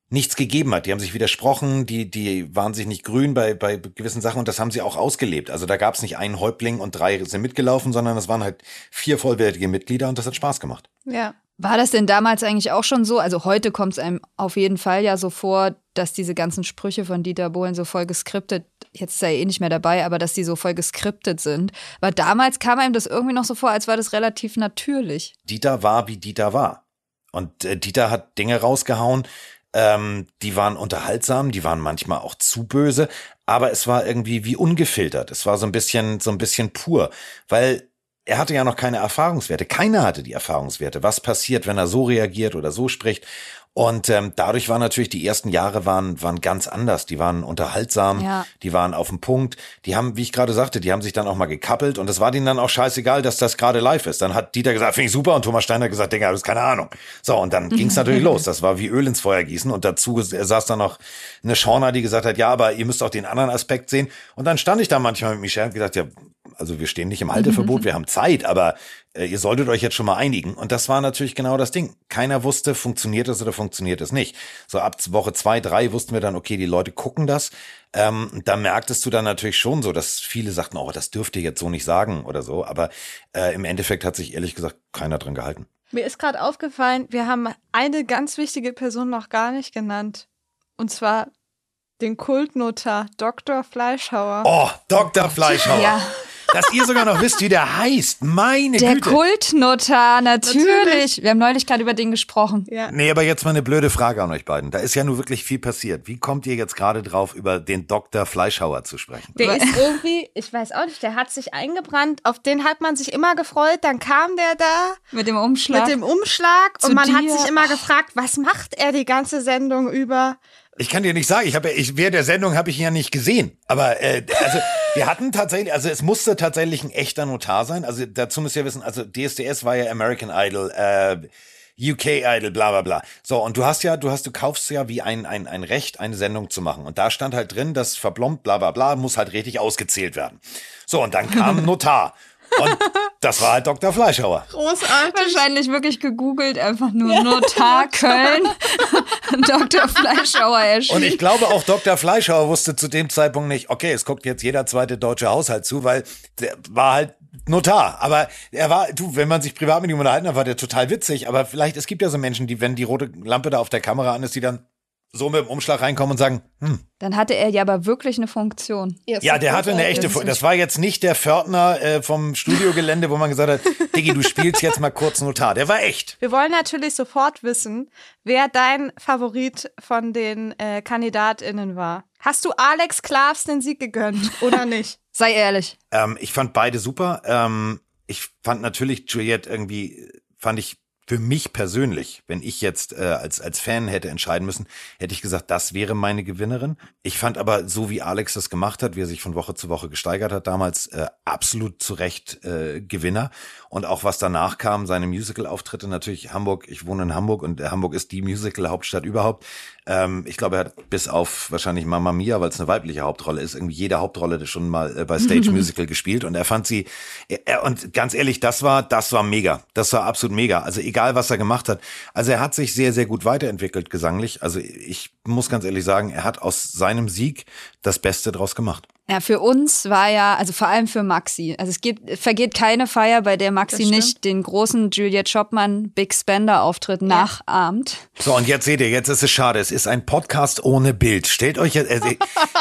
nichts gegeben hat. Die haben sich widersprochen, die, die waren sich nicht grün bei, bei gewissen Sachen und das haben sie auch ausgelebt. Also da gab es nicht einen Häuptling und drei sind mitgelaufen, sondern es waren halt vier vollwertige Mitglieder und das hat Spaß gemacht. Ja. War das denn damals eigentlich auch schon so? Also heute kommt es einem auf jeden Fall ja so vor, dass diese ganzen Sprüche von Dieter Bohlen so voll geskriptet, jetzt ist er eh nicht mehr dabei, aber dass die so voll geskriptet sind. Weil damals kam einem das irgendwie noch so vor, als war das relativ natürlich. Dieter war, wie Dieter war. Und äh, Dieter hat Dinge rausgehauen, ähm, die waren unterhaltsam, die waren manchmal auch zu böse, aber es war irgendwie wie ungefiltert. Es war so ein bisschen, so ein bisschen pur, weil er hatte ja noch keine Erfahrungswerte. Keiner hatte die Erfahrungswerte. Was passiert, wenn er so reagiert oder so spricht? Und ähm, dadurch waren natürlich die ersten Jahre waren waren ganz anders. Die waren unterhaltsam, ja. die waren auf dem Punkt. Die haben, wie ich gerade sagte, die haben sich dann auch mal gekappelt und es war denen dann auch scheißegal, dass das gerade live ist. Dann hat Dieter gesagt, finde ich super und Thomas Steiner gesagt, Digga, du hast keine Ahnung. So und dann ging es natürlich los. Das war wie Öl ins Feuer gießen und dazu saß dann noch eine Shauna, die gesagt hat, ja, aber ihr müsst auch den anderen Aspekt sehen. Und dann stand ich da manchmal mit Michelle und gesagt, ja, also wir stehen nicht im Halteverbot, wir haben Zeit, aber äh, ihr solltet euch jetzt schon mal einigen. Und das war natürlich genau das Ding. Keiner wusste, funktioniert es oder funktioniert es nicht. So ab Woche zwei, drei wussten wir dann, okay, die Leute gucken das. Ähm, da merktest du dann natürlich schon so, dass viele sagten, oh, das dürft ihr jetzt so nicht sagen oder so. Aber äh, im Endeffekt hat sich ehrlich gesagt keiner dran gehalten. Mir ist gerade aufgefallen, wir haben eine ganz wichtige Person noch gar nicht genannt. Und zwar den Kultnotar Dr. Fleischhauer. Oh, Dr. Fleischhauer. Ja dass ihr sogar noch wisst, wie der heißt. Meine der Güte. Der Kultnotar, natürlich. natürlich. Wir haben neulich gerade über den gesprochen. Ja. Nee, aber jetzt mal eine blöde Frage an euch beiden. Da ist ja nur wirklich viel passiert. Wie kommt ihr jetzt gerade drauf, über den Dr. Fleischhauer zu sprechen? Der ist irgendwie, ich weiß auch nicht, der hat sich eingebrannt. Auf den hat man sich immer gefreut. Dann kam der da. Mit dem Umschlag. Mit dem Umschlag. Zu und man dir. hat sich immer gefragt, was macht er die ganze Sendung über? Ich kann dir nicht sagen, ich habe ich während der Sendung habe ich ihn ja nicht gesehen, aber äh, also wir hatten tatsächlich, also es musste tatsächlich ein echter Notar sein. Also dazu müsst ihr wissen, also DSDS war ja American Idol, äh, UK Idol, bla bla bla. So, und du hast ja, du hast, du kaufst ja wie ein, ein, ein Recht, eine Sendung zu machen. Und da stand halt drin, das verblombt, bla bla bla, muss halt richtig ausgezählt werden. So, und dann kam ein Notar. Und das war halt Dr. Fleischhauer. Großartig. Wahrscheinlich wirklich gegoogelt, einfach nur ja. Notar Köln. Dr. Fleischhauer erschienen. Und ich glaube, auch Dr. Fleischhauer wusste zu dem Zeitpunkt nicht, okay, es guckt jetzt jeder zweite deutsche Haushalt zu, weil der war halt Notar. Aber er war, du, wenn man sich privat mit ihm unterhalten hat, war der total witzig. Aber vielleicht, es gibt ja so Menschen, die, wenn die rote Lampe da auf der Kamera an ist, die dann so mit dem Umschlag reinkommen und sagen, hm. Dann hatte er ja aber wirklich eine Funktion. Ja, der hatte eine echte Funktion. Das war jetzt nicht der Pförtner äh, vom Studiogelände, wo man gesagt hat, Diggi, du spielst jetzt mal kurz Notar. Der war echt. Wir wollen natürlich sofort wissen, wer dein Favorit von den äh, KandidatInnen war. Hast du Alex Klavs den Sieg gegönnt oder nicht? Sei ehrlich. Ähm, ich fand beide super. Ähm, ich fand natürlich Juliette irgendwie, fand ich für mich persönlich, wenn ich jetzt äh, als, als Fan hätte entscheiden müssen, hätte ich gesagt, das wäre meine Gewinnerin. Ich fand aber, so wie Alex das gemacht hat, wie er sich von Woche zu Woche gesteigert hat, damals äh, absolut zu Recht äh, Gewinner. Und auch was danach kam, seine Musical-Auftritte, natürlich Hamburg, ich wohne in Hamburg und Hamburg ist die Musical-Hauptstadt überhaupt. Ähm, ich glaube, er hat bis auf wahrscheinlich Mama Mia, weil es eine weibliche Hauptrolle ist, irgendwie jede Hauptrolle schon mal äh, bei Stage Musical gespielt und er fand sie, er, und ganz ehrlich, das war, das war mega. Das war absolut mega. Also egal, was er gemacht hat. Also er hat sich sehr, sehr gut weiterentwickelt gesanglich. Also ich muss ganz ehrlich sagen, er hat aus seinem Sieg das Beste draus gemacht. Ja, für uns war ja, also vor allem für Maxi. Also es gibt, vergeht keine Feier, bei der Maxi nicht den großen Juliette Schoppmann Big Spender Auftritt ja. nachahmt. So, und jetzt seht ihr, jetzt ist es schade. Es ist ein Podcast ohne Bild. Stellt euch jetzt, also,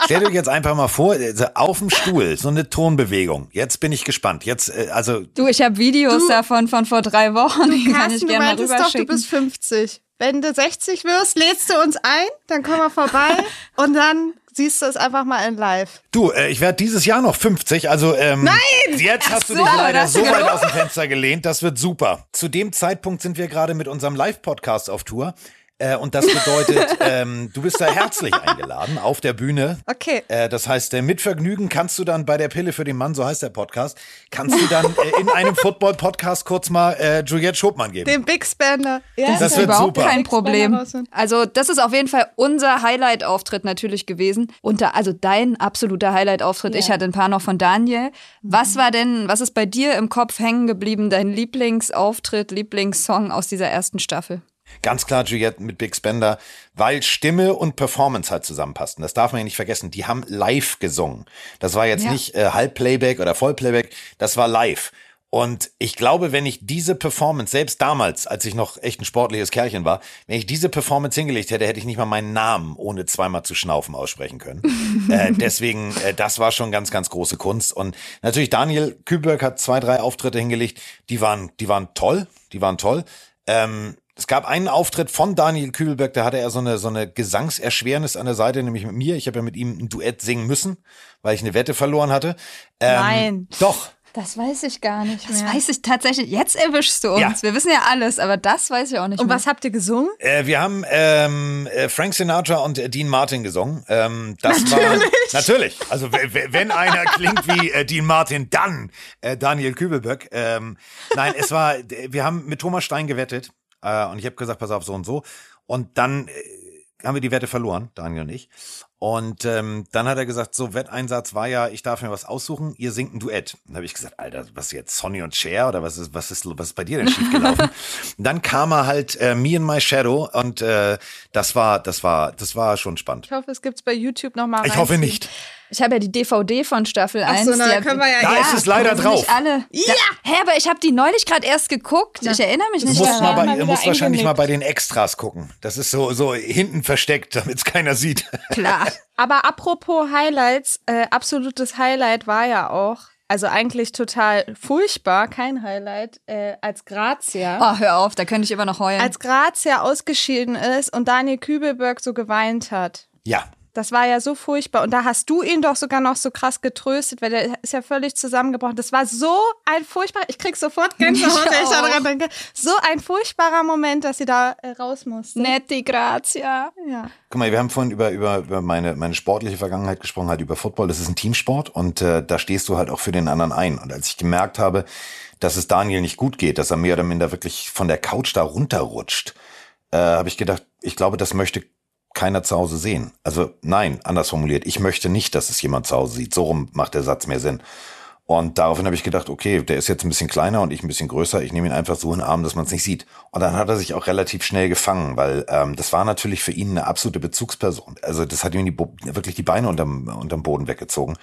stellt euch jetzt einfach mal vor, also auf dem Stuhl, so eine Tonbewegung. Jetzt bin ich gespannt. Jetzt, äh, also. Du, ich habe Videos du, davon von vor drei Wochen. Du, kann ich gerne mal rüberschicken. Doch, du bist 50. Wenn du 60 wirst, lädst du uns ein, dann kommen wir vorbei und dann siehst du es einfach mal in live. Du, äh, ich werde dieses Jahr noch 50, also ähm, Nein! jetzt hast so, du dich leider so weit aus dem Fenster gelehnt, das wird super. Zu dem Zeitpunkt sind wir gerade mit unserem Live-Podcast auf Tour. Äh, und das bedeutet, ähm, du bist da herzlich eingeladen auf der Bühne. Okay. Äh, das heißt, äh, mit Vergnügen kannst du dann bei der Pille für den Mann, so heißt der Podcast, kannst du dann äh, in einem Football-Podcast kurz mal äh, Juliette Schopmann geben. Den Big Spender. Ja, das, das wird überhaupt super. kein Problem. Also das ist auf jeden Fall unser Highlight-Auftritt natürlich gewesen. Und da, also dein absoluter Highlight-Auftritt. Ja. Ich hatte ein paar noch von Daniel. Was war denn, was ist bei dir im Kopf hängen geblieben, dein Lieblingsauftritt, Lieblingssong aus dieser ersten Staffel? Ganz klar Juliette mit Big Spender, weil Stimme und Performance halt zusammenpassten. Das darf man ja nicht vergessen. Die haben live gesungen. Das war jetzt ja. nicht äh, Halbplayback oder Vollplayback, das war live. Und ich glaube, wenn ich diese Performance, selbst damals, als ich noch echt ein sportliches Kerlchen war, wenn ich diese Performance hingelegt hätte, hätte ich nicht mal meinen Namen ohne zweimal zu schnaufen aussprechen können. äh, deswegen, äh, das war schon ganz, ganz große Kunst. Und natürlich Daniel Kühlberg hat zwei, drei Auftritte hingelegt, die waren, die waren toll, die waren toll. Ähm, es gab einen Auftritt von Daniel Kübelberg, da hatte er so eine, so eine Gesangserschwernis an der Seite, nämlich mit mir. Ich habe ja mit ihm ein Duett singen müssen, weil ich eine Wette verloren hatte. Ähm, Nein. Doch. Das weiß ich gar nicht mehr. Das weiß ich tatsächlich. Jetzt erwischst du uns. Ja. Wir wissen ja alles, aber das weiß ich auch nicht und mehr. Und was habt ihr gesungen? Äh, wir haben ähm, äh, Frank Sinatra und äh, Dean Martin gesungen. Ähm, das natürlich. war natürlich. Also wenn einer klingt wie äh, Dean Martin, dann äh, Daniel Kübelberg. Ähm, nein, es war. Wir haben mit Thomas Stein gewettet äh, und ich habe gesagt, pass auf, so und so. Und dann äh, haben wir die Wette verloren, Daniel und ich. Und ähm, dann hat er gesagt, so Wetteinsatz war ja, ich darf mir was aussuchen, ihr singt ein Duett. Dann habe ich gesagt, Alter, was ist jetzt Sonny und Cher oder was ist was ist was ist bei dir denn schiefgelaufen? dann kam er halt äh, Me and My Shadow und äh, das war das war das war schon spannend. Ich hoffe, es gibt's bei YouTube noch mal. Ich hoffe nicht. Ich habe ja die DVD von Staffel Ach 1. So, na, können wir ja, da ja, ist es leider drauf. alle. Ja. Hä, aber ich habe die neulich gerade erst geguckt. Ich erinnere mich du nicht musst daran. Mal bei, du musst wahrscheinlich mal bei den Extras gucken. Das ist so, so hinten versteckt, damit es keiner sieht. Klar. aber apropos Highlights, äh, absolutes Highlight war ja auch, also eigentlich total furchtbar, kein Highlight, äh, als Grazia. Oh, hör auf, da könnte ich immer noch heulen. Als Grazia ausgeschieden ist und Daniel Kübelberg so geweint hat. Ja, das war ja so furchtbar. Und da hast du ihn doch sogar noch so krass getröstet, weil der ist ja völlig zusammengebrochen. Das war so ein furchtbarer, ich krieg sofort Gänsehaut, wenn ich daran denke. So ein furchtbarer Moment, dass sie da äh, raus musste. Netti Grazia. Ja. Guck mal, wir haben vorhin über, über, über meine, meine sportliche Vergangenheit gesprochen, halt über Football. Das ist ein Teamsport und äh, da stehst du halt auch für den anderen ein. Und als ich gemerkt habe, dass es Daniel nicht gut geht, dass er mehr oder minder wirklich von der Couch da runterrutscht, äh, habe ich gedacht, ich glaube, das möchte keiner zu Hause sehen. Also nein, anders formuliert, ich möchte nicht, dass es jemand zu Hause sieht. So rum macht der Satz mehr Sinn. Und daraufhin habe ich gedacht, okay, der ist jetzt ein bisschen kleiner und ich ein bisschen größer. Ich nehme ihn einfach so in den Arm, dass man es nicht sieht. Und dann hat er sich auch relativ schnell gefangen, weil ähm, das war natürlich für ihn eine absolute Bezugsperson. Also das hat ihm die, wirklich die Beine unterm, unterm Boden weggezogen.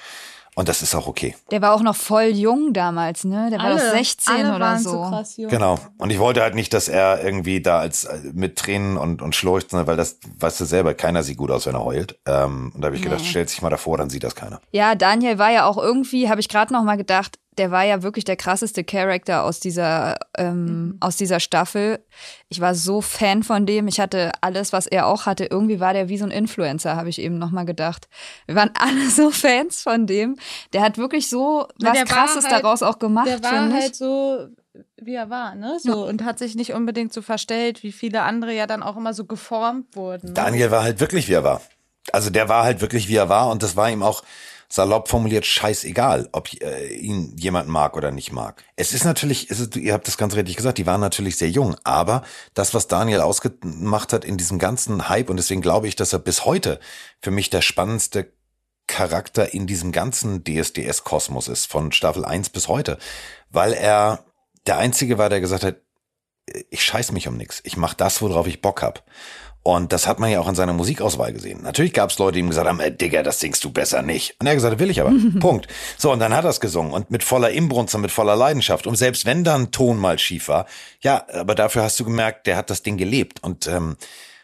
Und das ist auch okay. Der war auch noch voll jung damals, ne? Der alle, war doch 16 oder so. so krass jung. Genau. Und ich wollte halt nicht, dass er irgendwie da als äh, mit Tränen und, und schlurcht, weil das, weißt du selber, keiner sieht gut aus, wenn er heult. Ähm, und da habe ich gedacht, nee. stellt sich mal davor, dann sieht das keiner. Ja, Daniel war ja auch irgendwie, habe ich gerade noch mal gedacht, der war ja wirklich der krasseste Charakter aus dieser, ähm, mhm. aus dieser Staffel. Ich war so Fan von dem. Ich hatte alles, was er auch hatte. Irgendwie war der wie so ein Influencer, habe ich eben nochmal gedacht. Wir waren alle so Fans von dem. Der hat wirklich so Na, was Krasses halt, daraus auch gemacht. Der war halt so wie er war, ne? So ja. und hat sich nicht unbedingt so verstellt, wie viele andere ja dann auch immer so geformt wurden. Ne? Daniel war halt wirklich, wie er war. Also der war halt wirklich, wie er war und das war ihm auch salopp formuliert scheißegal, ob äh, ihn jemand mag oder nicht mag. Es ist natürlich, es ist, ihr habt das ganz richtig gesagt, die waren natürlich sehr jung, aber das, was Daniel ausgemacht hat in diesem ganzen Hype und deswegen glaube ich, dass er bis heute für mich der spannendste Charakter in diesem ganzen DSDS-Kosmos ist, von Staffel 1 bis heute, weil er der Einzige war, der gesagt hat, ich scheiß mich um nichts, ich mach das, worauf ich Bock hab. Und das hat man ja auch in seiner Musikauswahl gesehen. Natürlich gab es Leute, die ihm gesagt haben, äh, Digga, das singst du besser nicht. Und er hat gesagt, will ich aber. Punkt. So, und dann hat er es gesungen und mit voller Imbrunst und mit voller Leidenschaft. Und selbst wenn dann Ton mal schief war, ja, aber dafür hast du gemerkt, der hat das Ding gelebt. Und ähm,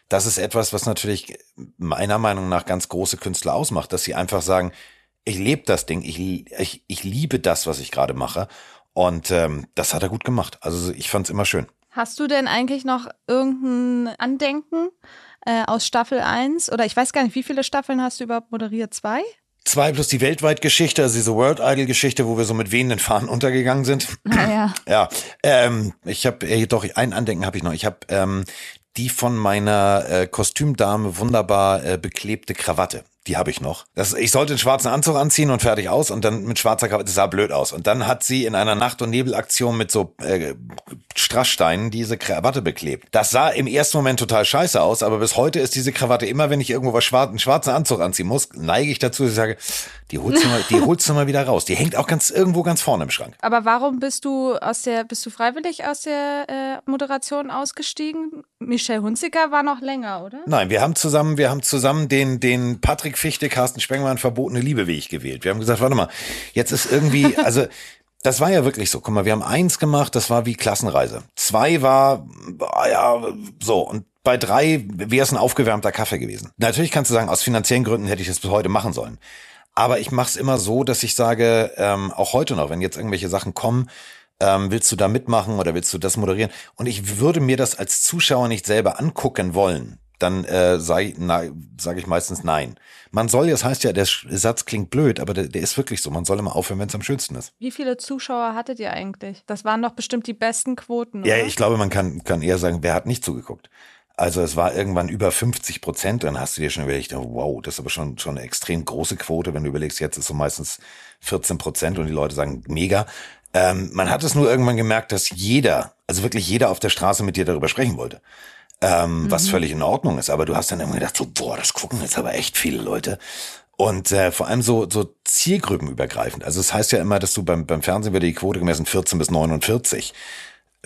das ist etwas, was natürlich meiner Meinung nach ganz große Künstler ausmacht, dass sie einfach sagen, ich lebe das Ding, ich, ich, ich liebe das, was ich gerade mache. Und ähm, das hat er gut gemacht. Also ich fand es immer schön. Hast du denn eigentlich noch irgendein Andenken äh, aus Staffel 1? Oder ich weiß gar nicht, wie viele Staffeln hast du überhaupt moderiert? Zwei? Zwei plus die Weltweit-Geschichte, also diese World Idol-Geschichte, wo wir so mit wehenden Fahnen untergegangen sind. Ah, ja. Ja, ähm, ich habe äh, doch ein Andenken habe ich noch. Ich habe ähm, die von meiner äh, Kostümdame wunderbar äh, beklebte Krawatte. Die habe ich noch. Das, ich sollte einen schwarzen Anzug anziehen und fertig aus und dann mit schwarzer Krawatte, das sah blöd aus. Und dann hat sie in einer Nacht- und Nebelaktion mit so äh, Strasssteinen diese Krawatte beklebt. Das sah im ersten Moment total scheiße aus, aber bis heute ist diese Krawatte immer, wenn ich irgendwo was schwarz, einen schwarzen Anzug anziehen muss, neige ich dazu, dass ich sage, die holst du mal, die holst du mal wieder raus. Die hängt auch ganz irgendwo ganz vorne im Schrank. Aber warum bist du aus der, bist du freiwillig aus der äh, Moderation ausgestiegen? Michelle Hunziker war noch länger, oder? Nein, wir haben zusammen, wir haben zusammen den, den Patrick Fichte, Carsten Spengmann verbotene Liebeweg gewählt. Wir haben gesagt, warte mal, jetzt ist irgendwie, also das war ja wirklich so. Guck mal, wir haben eins gemacht, das war wie Klassenreise. Zwei war, ja, so. Und bei drei wäre es ein aufgewärmter Kaffee gewesen. Natürlich kannst du sagen, aus finanziellen Gründen hätte ich das bis heute machen sollen. Aber ich mache es immer so, dass ich sage, ähm, auch heute noch, wenn jetzt irgendwelche Sachen kommen, ähm, willst du da mitmachen oder willst du das moderieren? Und ich würde mir das als Zuschauer nicht selber angucken wollen, dann äh, sei, sage ich meistens nein. Man soll, das heißt ja, der Satz klingt blöd, aber der, der ist wirklich so. Man soll immer aufhören, wenn es am schönsten ist. Wie viele Zuschauer hattet ihr eigentlich? Das waren doch bestimmt die besten Quoten. Oder? Ja, ich glaube, man kann, kann eher sagen, wer hat nicht zugeguckt. Also es war irgendwann über 50 Prozent. Dann hast du dir schon überlegt, wow, das ist aber schon, schon eine extrem große Quote. Wenn du überlegst, jetzt ist so meistens 14 Prozent und die Leute sagen mega. Ähm, man hat es nur irgendwann gemerkt, dass jeder, also wirklich jeder auf der Straße mit dir darüber sprechen wollte. Ähm, mhm. Was völlig in Ordnung ist. Aber du hast dann immer gedacht, so, boah, das gucken jetzt aber echt viele Leute. Und äh, vor allem so, so zielgruppenübergreifend. Also es das heißt ja immer, dass du beim, beim Fernsehen wird die Quote gemessen 14 bis 49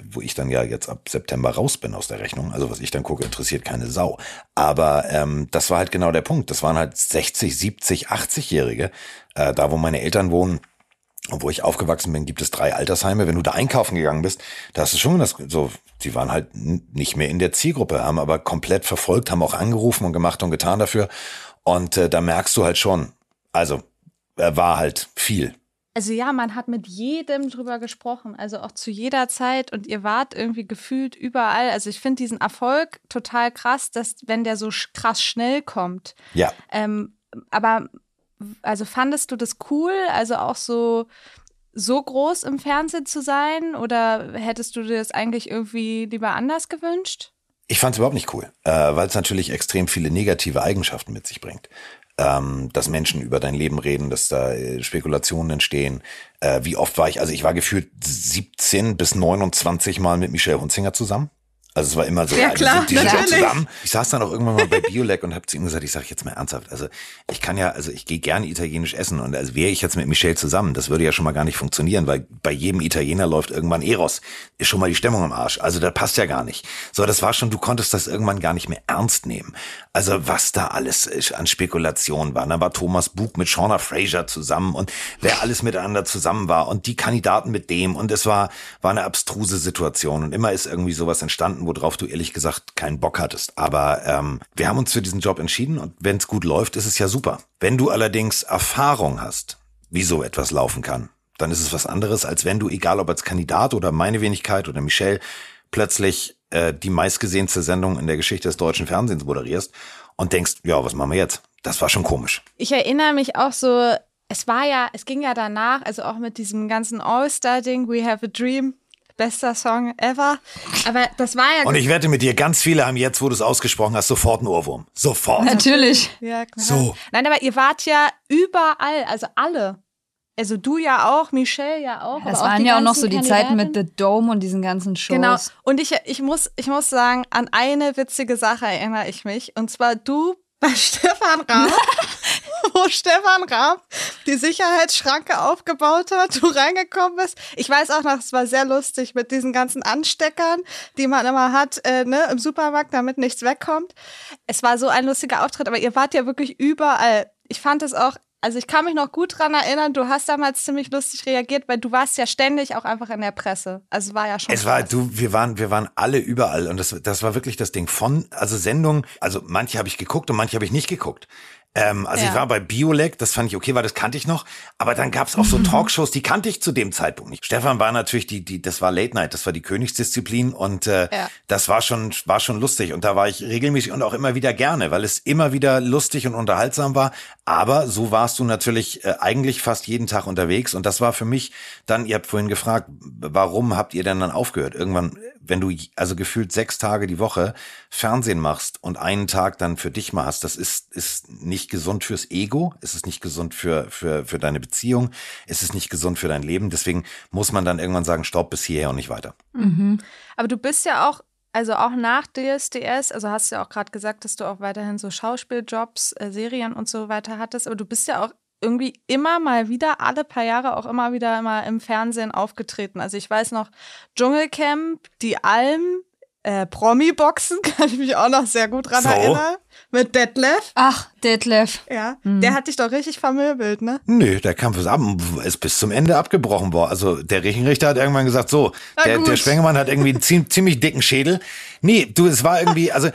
wo ich dann ja jetzt ab September raus bin aus der Rechnung. Also was ich dann gucke, interessiert keine Sau. Aber ähm, das war halt genau der Punkt. Das waren halt 60, 70, 80-Jährige. Äh, da, wo meine Eltern wohnen, und wo ich aufgewachsen bin, gibt es drei Altersheime. Wenn du da einkaufen gegangen bist, da hast du schon das so, die waren halt nicht mehr in der Zielgruppe, haben aber komplett verfolgt, haben auch angerufen und gemacht und getan dafür. Und äh, da merkst du halt schon, also er war halt viel. Also ja, man hat mit jedem drüber gesprochen, also auch zu jeder Zeit und ihr wart irgendwie gefühlt überall. Also ich finde diesen Erfolg total krass, dass wenn der so krass schnell kommt. Ja. Ähm, aber also fandest du das cool, also auch so so groß im Fernsehen zu sein oder hättest du dir das eigentlich irgendwie lieber anders gewünscht? Ich fand es überhaupt nicht cool, äh, weil es natürlich extrem viele negative Eigenschaften mit sich bringt ähm, dass Menschen über dein Leben reden, dass da äh, Spekulationen entstehen. Äh, wie oft war ich, also ich war gefühlt 17 bis 29 Mal mit Michelle Hunzinger zusammen. Also es war immer so, ja, klar, die sind zusammen. Ich saß dann auch irgendwann mal bei Biolek und habe zu ihm gesagt, ich sage jetzt mal ernsthaft, also ich kann ja, also ich gehe gerne italienisch essen und also wäre ich jetzt mit Michelle zusammen, das würde ja schon mal gar nicht funktionieren, weil bei jedem Italiener läuft irgendwann Eros, ist schon mal die Stimmung im Arsch. Also das passt ja gar nicht. So, das war schon, du konntest das irgendwann gar nicht mehr ernst nehmen. Also was da alles an Spekulationen war. Dann war Thomas Bug mit Shauna Fraser zusammen und wer alles miteinander zusammen war und die Kandidaten mit dem und es war, war eine abstruse Situation und immer ist irgendwie sowas entstanden, worauf du ehrlich gesagt keinen Bock hattest. Aber ähm, wir haben uns für diesen Job entschieden und wenn es gut läuft, ist es ja super. Wenn du allerdings Erfahrung hast, wie so etwas laufen kann, dann ist es was anderes, als wenn du, egal ob als Kandidat oder meine Wenigkeit oder Michelle, plötzlich äh, die meistgesehenste Sendung in der Geschichte des deutschen Fernsehens moderierst und denkst, ja, was machen wir jetzt? Das war schon komisch. Ich erinnere mich auch so, es war ja, es ging ja danach, also auch mit diesem ganzen All-Star-Ding, We Have a Dream, bester Song ever. Aber das war ja. Und ich wette mit dir, ganz viele haben jetzt, wo du es ausgesprochen hast, sofort einen Ohrwurm. Sofort. Natürlich. Ja, klar. So. Nein, aber ihr wart ja überall, also alle. Also du ja auch, Michelle ja auch. Das auch waren die ja auch noch so die Zeiten mit. The Dome und diesen ganzen Shows. Genau. Und ich, ich, muss, ich muss sagen, an eine witzige Sache erinnere ich mich. Und zwar du bei Stefan Raab, wo Stefan Raab die Sicherheitsschranke aufgebaut hat, du reingekommen bist. Ich weiß auch noch, es war sehr lustig mit diesen ganzen Ansteckern, die man immer hat äh, ne, im Supermarkt, damit nichts wegkommt. Es war so ein lustiger Auftritt, aber ihr wart ja wirklich überall. Ich fand es auch also ich kann mich noch gut dran erinnern, du hast damals ziemlich lustig reagiert, weil du warst ja ständig auch einfach in der Presse. Also war ja schon. Es war, krass. du, wir waren, wir waren alle überall und das, das war wirklich das Ding von, also Sendungen, also manche habe ich geguckt und manche habe ich nicht geguckt. Ähm, also Ja. ich war bei Biolek, das fand ich okay, weil das kannte ich noch. Aber dann gab es auch so Talkshows, die kannte ich zu dem Zeitpunkt nicht. Stefan war natürlich die, die, das war Late Night, das war die Königsdisziplin und äh, Ja. das war schon, war schon lustig. Und da war ich regelmäßig und auch immer wieder gerne, weil es immer wieder lustig und unterhaltsam war. Aber so warst du natürlich äh, eigentlich fast jeden Tag unterwegs. Und das war für mich dann, ihr habt vorhin gefragt, warum habt ihr denn dann aufgehört? Irgendwann, wenn du also gefühlt sechs Tage die Woche Fernsehen machst und einen Tag dann für dich mal hast, das ist, ist nicht gesund fürs Ego, es ist nicht gesund für, für, für deine Beziehung, es ist nicht gesund für dein Leben. Deswegen muss man dann irgendwann sagen, stopp bis hierher und nicht weiter. Mhm. Aber du bist ja auch, also auch nach DSDS, also hast du ja auch gerade gesagt, dass du auch weiterhin so Schauspieljobs, äh, Serien und so weiter hattest, aber du bist ja auch irgendwie immer mal wieder, alle paar Jahre auch immer wieder immer im Fernsehen aufgetreten. Also ich weiß noch, Dschungelcamp, die Alm, äh, Promi-Boxen, kann ich mich auch noch sehr gut dran So. erinnern. Mit Detlef. Ach, Detlef. Ja, der hat dich doch richtig vermöbelt, ne? Nö, der Kampf ist, ab, ist bis zum Ende abgebrochen worden. Also der Rechenrichter hat irgendwann gesagt, so, der, der Schwengemann hat irgendwie einen ziem- ziemlich dicken Schädel. Nee, du, es war irgendwie, also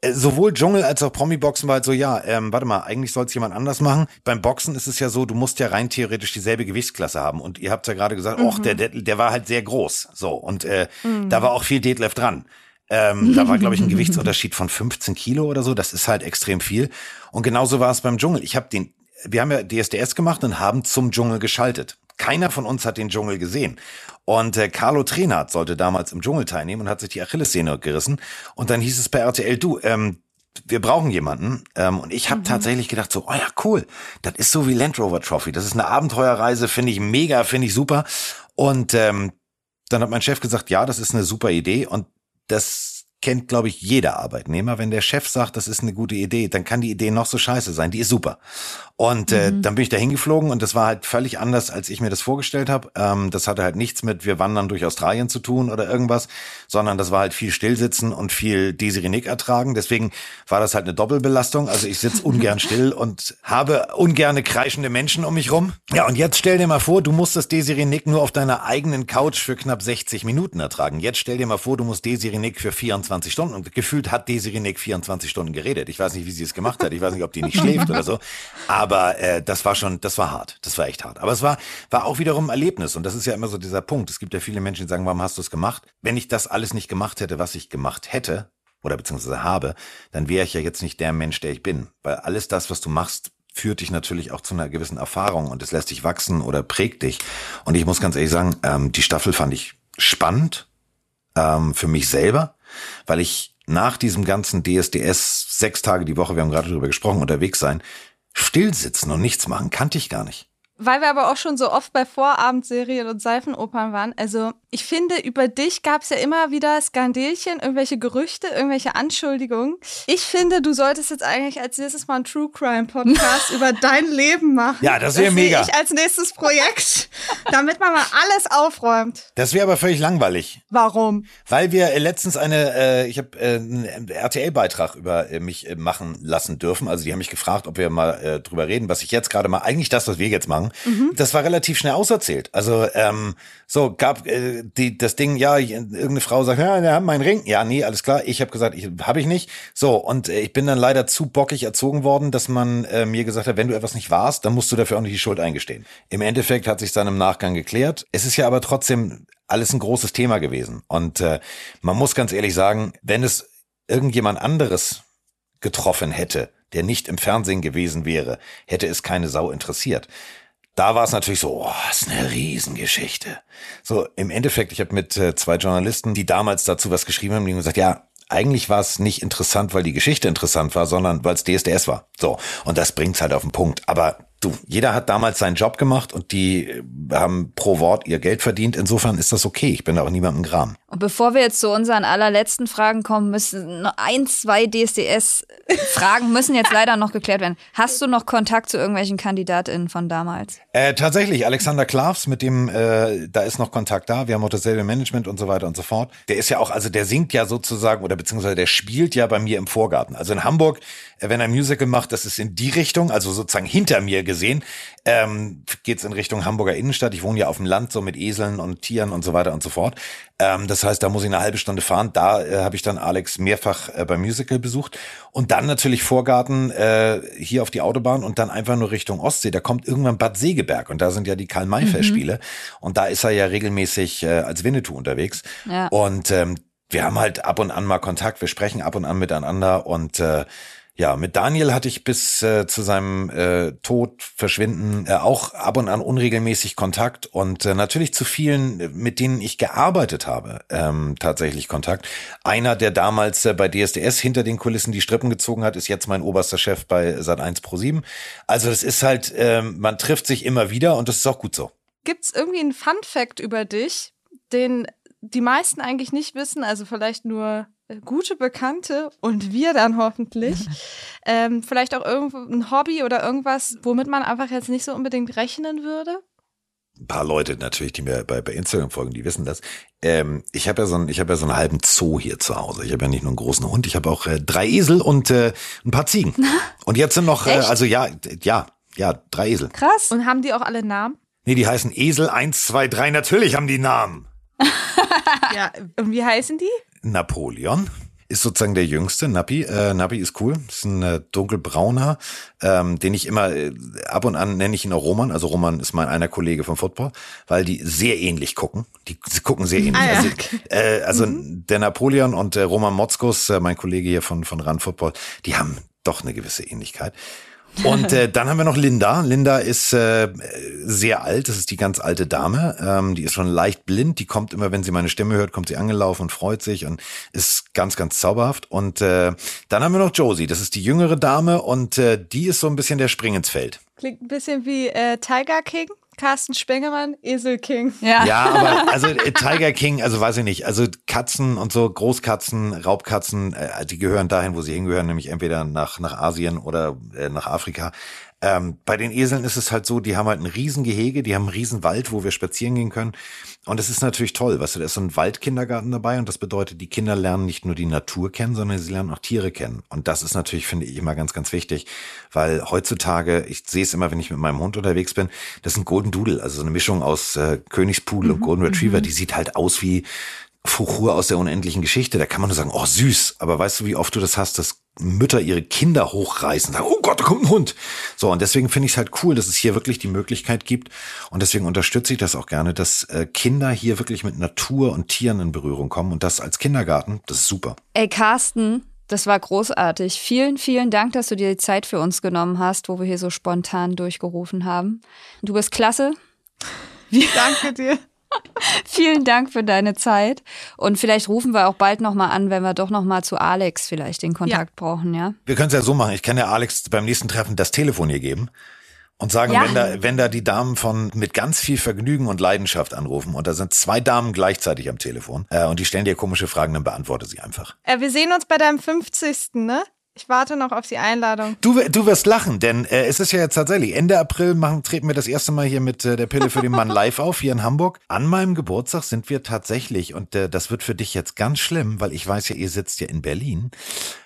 äh, sowohl Dschungel als auch Promi-Boxen war halt so, ja, ähm, warte mal, eigentlich soll es jemand anders machen. Beim Boxen ist es ja so, du musst ja rein theoretisch dieselbe Gewichtsklasse haben. Und ihr habt ja gerade gesagt, och, der, der, der war halt sehr groß. So, und äh, da war auch viel Detlef dran. Ähm, da war, glaube ich, ein Gewichtsunterschied von 15 Kilo oder so. Das ist halt extrem viel. Und genauso war es beim Dschungel. Ich habe den, wir haben ja DSDS gemacht und haben zum Dschungel geschaltet. Keiner von uns hat den Dschungel gesehen. Und äh, Carlo Trenat sollte damals im Dschungel teilnehmen und hat sich die Achillessehne gerissen. Und dann hieß es bei RTL, du, ähm, wir brauchen jemanden. Ähm, und ich habe tatsächlich gedacht, so, oh ja, cool. Das ist so wie Land Rover Trophy. Das ist eine Abenteuerreise, finde ich mega, finde ich super. Und ähm, dann hat mein Chef gesagt, ja, das ist eine super Idee. Und das kennt, glaube ich, jeder Arbeitnehmer. Wenn der Chef sagt, das ist eine gute Idee, dann kann die Idee noch so scheiße sein. Die ist super. Und äh, dann bin ich da hingeflogen und das war halt völlig anders, als ich mir das vorgestellt habe. Ähm, das hatte halt nichts mit wir wandern durch Australien zu tun oder irgendwas, sondern das war halt viel Stillsitzen und viel Desiree Nick ertragen. Deswegen war das halt eine Doppelbelastung. Also ich sitze ungern still und habe ungerne kreischende Menschen um mich rum. Ja, und jetzt stell dir mal vor, du musst das Desiree Nick nur auf deiner eigenen Couch für knapp 60 Minuten ertragen. Jetzt stell dir mal vor, du musst Desiree Nick für 24 Stunden und gefühlt hat Desiree Nick 24 Stunden geredet. Ich weiß nicht, wie sie es gemacht hat. Ich weiß nicht, ob die nicht schläft oder so. Aber äh, das war schon, das war hart. Das war echt hart. Aber es war, war auch wiederum ein Erlebnis. Und das ist ja immer so dieser Punkt. Es gibt ja viele Menschen, die sagen, warum hast du es gemacht? Wenn ich das alles nicht gemacht hätte, was ich gemacht hätte, oder beziehungsweise habe, dann wäre ich ja jetzt nicht der Mensch, der ich bin. Weil alles das, was du machst, führt dich natürlich auch zu einer gewissen Erfahrung und es lässt dich wachsen oder prägt dich. Und ich muss ganz ehrlich sagen, ähm, die Staffel fand ich spannend ähm, für mich selber, weil ich nach diesem ganzen DSDS sechs Tage die Woche, wir haben gerade drüber gesprochen, unterwegs sein, still sitzen und nichts machen, kannte ich gar nicht. Weil wir aber auch schon so oft bei Vorabendserien und Seifenopern waren. Also ich finde, über dich gab es ja immer wieder Skandelchen, irgendwelche Gerüchte, irgendwelche Anschuldigungen. Ich finde, du solltest jetzt eigentlich als nächstes mal einen True Crime Podcast über dein Leben machen. Ja, das wär sehe mega. ich als nächstes Projekt, damit man mal alles aufräumt. Das wäre aber völlig langweilig. Warum? Weil wir äh, letztens eine, äh, ich habe äh, einen RTL-Beitrag über äh, mich äh, machen lassen dürfen. Also die haben mich gefragt, ob wir mal äh, drüber reden, was ich jetzt gerade mal, eigentlich das, was wir jetzt machen. Das war relativ schnell auserzählt. Also ähm, so gab äh, die das Ding, ja, irgendeine Frau sagt, ja, wir haben meinen Ring. Ja, nee, alles klar. Ich habe gesagt, ich habe ich nicht. So und äh, ich bin dann leider zu bockig erzogen worden, dass man äh, mir gesagt hat, wenn du etwas nicht warst, dann musst du dafür auch nicht die Schuld eingestehen. Im Endeffekt hat sich dann im Nachgang geklärt. Es ist ja aber trotzdem alles ein großes Thema gewesen. Und äh, man muss ganz ehrlich sagen, wenn es irgendjemand anderes getroffen hätte, der nicht im Fernsehen gewesen wäre, hätte es keine Sau interessiert. Da war es natürlich so, oh, ist eine Riesengeschichte. So, im Endeffekt, ich habe mit äh, zwei Journalisten, die damals dazu was geschrieben haben, die haben gesagt, ja, eigentlich war es nicht interessant, weil die Geschichte interessant war, sondern weil es DSDS war. So, und das bringt's halt auf den Punkt. Aber du, jeder hat damals seinen Job gemacht und die äh, haben pro Wort ihr Geld verdient. Insofern ist das okay. Ich bin da auch niemandem Gram. Und bevor wir jetzt zu unseren allerletzten Fragen kommen, müssen noch ein, zwei DSDS-Fragen müssen jetzt leider noch geklärt werden. Hast du noch Kontakt zu irgendwelchen KandidatInnen von damals? Äh, tatsächlich, Alexander Klavs, mit dem, äh, da ist noch Kontakt da. Wir haben auch dasselbe Management und so weiter und so fort. Der ist ja auch, also der singt ja sozusagen oder beziehungsweise der spielt ja bei mir im Vorgarten. Also in Hamburg, äh, wenn er Musical macht, das ist in die Richtung, also sozusagen hinter mir gesehen, ähm, geht in Richtung Hamburger Innenstadt. Ich wohne ja auf dem Land, so mit Eseln und Tieren und so weiter und so fort. Ähm, das heißt, da muss ich eine halbe Stunde fahren. Da äh, habe ich dann Alex mehrfach äh, beim Musical besucht. Und dann natürlich Vorgarten äh, hier auf die Autobahn und dann einfach nur Richtung Ostsee. Da kommt irgendwann Bad Segeberg und da sind ja die Karl-May-Festspiele. Mhm. Und da ist er ja regelmäßig äh, als Winnetou unterwegs. Ja. Und ähm, wir haben halt ab und an mal Kontakt, wir sprechen ab und an miteinander und äh, ja, mit Daniel hatte ich bis äh, zu seinem äh, Tod, Verschwinden äh, auch ab und an unregelmäßig Kontakt und äh, natürlich zu vielen, mit denen ich gearbeitet habe, ähm, tatsächlich Kontakt. Einer, der damals äh, bei DSDS hinter den Kulissen die Strippen gezogen hat, ist jetzt mein oberster Chef bei Sat1 Pro 7. Also das ist halt, äh, man trifft sich immer wieder und das ist auch gut so. Gibt's irgendwie einen Fun Fact über dich, den die meisten eigentlich nicht wissen, also vielleicht nur gute Bekannte und wir dann hoffentlich. ähm, vielleicht auch irgendwo ein Hobby oder irgendwas, womit man einfach jetzt nicht so unbedingt rechnen würde? Ein paar Leute natürlich, die mir bei, bei Instagram folgen, die wissen das. Ähm, ich habe ja so einen, ich habe ja so einen halben Zoo hier zu Hause. Ich habe ja nicht nur einen großen Hund, ich habe auch äh, drei Esel und äh, ein paar Ziegen. Und jetzt sind noch, äh, also ja, ja, ja, drei Esel. Krass. Und haben die auch alle Namen? Nee, die heißen Esel 1, 2, 3. Natürlich haben die Namen. ja, und wie heißen die? Napoleon ist sozusagen der jüngste. Nappi, äh, Nappi ist cool. Ist ein äh, dunkelbrauner, ähm, den ich immer äh, ab und an nenne ich ihn auch Roman. Also Roman ist mein einer Kollege vom Football, weil die sehr ähnlich gucken. Die gucken sehr ähnlich. Ah, ja. Also, äh, also mhm. der Napoleon und äh, Roman Motzkus, äh, mein Kollege hier von von Run Football, die haben doch eine gewisse Ähnlichkeit. Und äh, dann haben wir noch Linda. Linda ist äh, sehr alt, das ist die ganz alte Dame. Ähm, die ist schon leicht blind. Die kommt immer, wenn sie meine Stimme hört, kommt sie angelaufen und freut sich und ist ganz, ganz zauberhaft. Und äh, dann haben wir noch Josie, das ist die jüngere Dame und äh, die ist so ein bisschen der Spring ins Feld. Klingt ein bisschen wie äh, Tiger King. Carsten Spengemann, Esel King. Ja. ja, aber also äh, Tiger King, also weiß ich nicht, also Katzen und so, Großkatzen, Raubkatzen, äh, die gehören dahin, wo sie hingehören, nämlich entweder nach, nach Asien oder äh, nach Afrika. Ähm, bei den Eseln ist es halt so, die haben halt ein Riesengehege, die haben einen Riesenwald, wo wir spazieren gehen können. Und es ist natürlich toll, weißt du, da ist so ein Waldkindergarten dabei und das bedeutet, die Kinder lernen nicht nur die Natur kennen, sondern sie lernen auch Tiere kennen. Und das ist natürlich, finde ich, immer ganz, ganz wichtig, weil heutzutage, ich sehe es immer, wenn ich mit meinem Hund unterwegs bin, das ist ein Golden Doodle, also so eine Mischung aus äh, Königspudel mhm, und Golden Retriever, mhm. die sieht halt aus wie Fuchur aus der unendlichen Geschichte. Da kann man nur sagen, oh süß. Aber weißt du, wie oft du das hast, dass Mütter ihre Kinder hochreißen, sagen, oh Gott, da kommt ein Hund. So, und deswegen finde ich es halt cool, dass es hier wirklich die Möglichkeit gibt. Und deswegen unterstütze ich das auch gerne, dass äh, Kinder hier wirklich mit Natur und Tieren in Berührung kommen. Und das als Kindergarten, das ist super. Ey, Carsten, das war großartig. Vielen, vielen Dank, dass du dir die Zeit für uns genommen hast, wo wir hier so spontan durchgerufen haben. Du bist klasse. Danke dir. Vielen Dank für deine Zeit. Und vielleicht rufen wir auch bald nochmal an, wenn wir doch nochmal zu Alex vielleicht den Kontakt ja. brauchen, ja? Wir können es ja so machen. Ich kann ja Alex beim nächsten Treffen das Telefon hier geben und sagen, ja. wenn da, wenn da die Damen von mit ganz viel Vergnügen und Leidenschaft anrufen und da sind zwei Damen gleichzeitig am Telefon äh, und die stellen dir komische Fragen, dann beantworte sie einfach. Äh, wir sehen uns bei deinem 50. ne? Ich warte noch auf die Einladung. Du, du wirst lachen, denn äh, es ist ja jetzt tatsächlich Ende April machen, treten wir das erste Mal hier mit äh, der Pille für den Mann live auf, hier in Hamburg. An meinem Geburtstag sind wir tatsächlich, und äh, das wird für dich jetzt ganz schlimm, weil ich weiß ja, ihr sitzt ja in Berlin.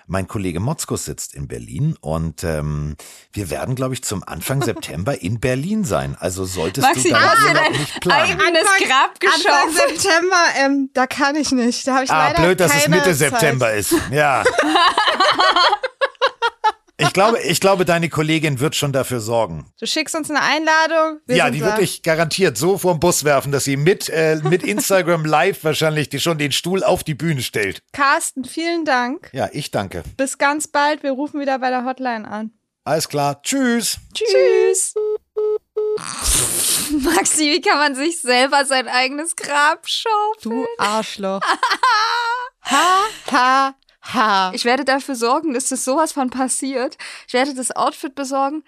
Mein Kollege Motzkus sitzt in Berlin und ähm, wir werden, glaube ich, zum Anfang September in Berlin sein. Also solltest Maxi, du Urlaub nicht planen. Eigenes Grab geschoben. Anfang September, ähm, da kann ich nicht. Da habe ich ah, leider blöd, dass es Mitte Zeit. September ist. Ja. Ich glaube, ich glaube, deine Kollegin wird schon dafür sorgen. Du schickst uns eine Einladung. ja, die wird dich garantiert so vor den Bus werfen, dass sie mit, äh, mit Instagram Live wahrscheinlich die schon den Stuhl auf die Bühne stellt. Carsten, vielen Dank. Ja, ich danke. Bis ganz bald. Wir rufen wieder bei der Hotline an. Alles klar. Tschüss. Tschüss. Tschüss. Maxi, wie kann man sich selber sein eigenes Grab schaufeln? Du Arschloch. ha, ha, ha. Ich werde dafür sorgen, dass das sowas von passiert. Ich werde das Outfit besorgen.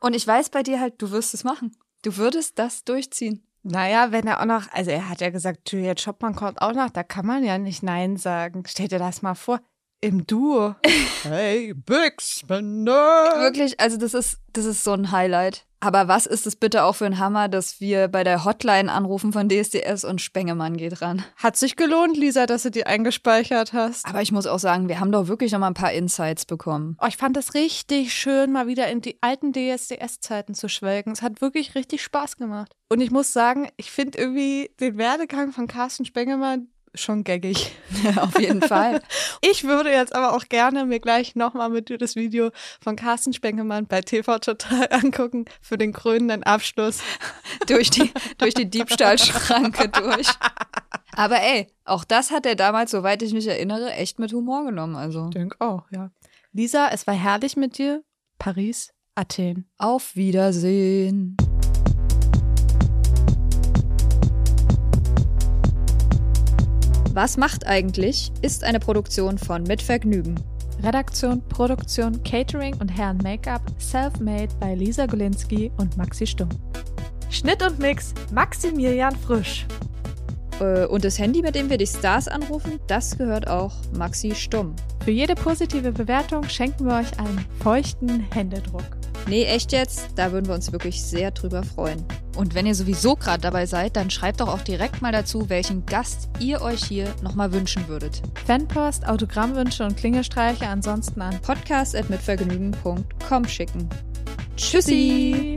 Und ich weiß bei dir halt, du wirst es machen. Du würdest das durchziehen. Naja, wenn er auch noch, also er hat ja gesagt, Juliette Schoppmann kommt auch noch, da kann man ja nicht Nein sagen. Stell dir das mal vor. Im Duo. hey, Big Spender. Wirklich, also das ist, das ist so ein Highlight. Aber was ist es bitte auch für ein Hammer, dass wir bei der Hotline anrufen von DSDS und Spengemann geht ran. Hat sich gelohnt, Lisa, dass du die eingespeichert hast. Aber ich muss auch sagen, wir haben doch wirklich noch mal ein paar Insights bekommen. Oh, ich fand es richtig schön, mal wieder in die alten DSDS-Zeiten zu schwelgen. Es hat wirklich richtig Spaß gemacht. Und ich muss sagen, ich finde irgendwie den Werdegang von Carsten Spengemann schon gaggig. Ja, auf jeden Fall. Ich würde jetzt aber auch gerne mir gleich nochmal mit dir das Video von Carsten Spengemann bei TV Total angucken für den krönenden Abschluss. durch die, durch die Diebstahlschranke durch. Aber ey, auch das hat er damals, soweit ich mich erinnere, echt mit Humor genommen. Also. Ich denke auch, ja. Lisa, es war herrlich mit dir. Paris, Athen. Auf Wiedersehen. Was macht eigentlich? ist eine Produktion von Mit Vergnügen. Redaktion, Produktion, Catering und Herren Make-up self-made bei Lisa Golinski und Maxi Stumm. Schnitt und Mix Maximilian Frisch. Äh, und das Handy, mit dem wir die Stars anrufen, das gehört auch Maxi Stumm. Für jede positive Bewertung schenken wir euch einen feuchten Händedruck. Nee, echt jetzt? Da würden wir uns wirklich sehr drüber freuen. Und wenn ihr sowieso gerade dabei seid, dann schreibt doch auch direkt mal dazu, welchen Gast ihr euch hier nochmal wünschen würdet. Fanpost, Autogrammwünsche und Klingelstreiche ansonsten an podcast.mitvergnügen.com schicken. Tschüssi!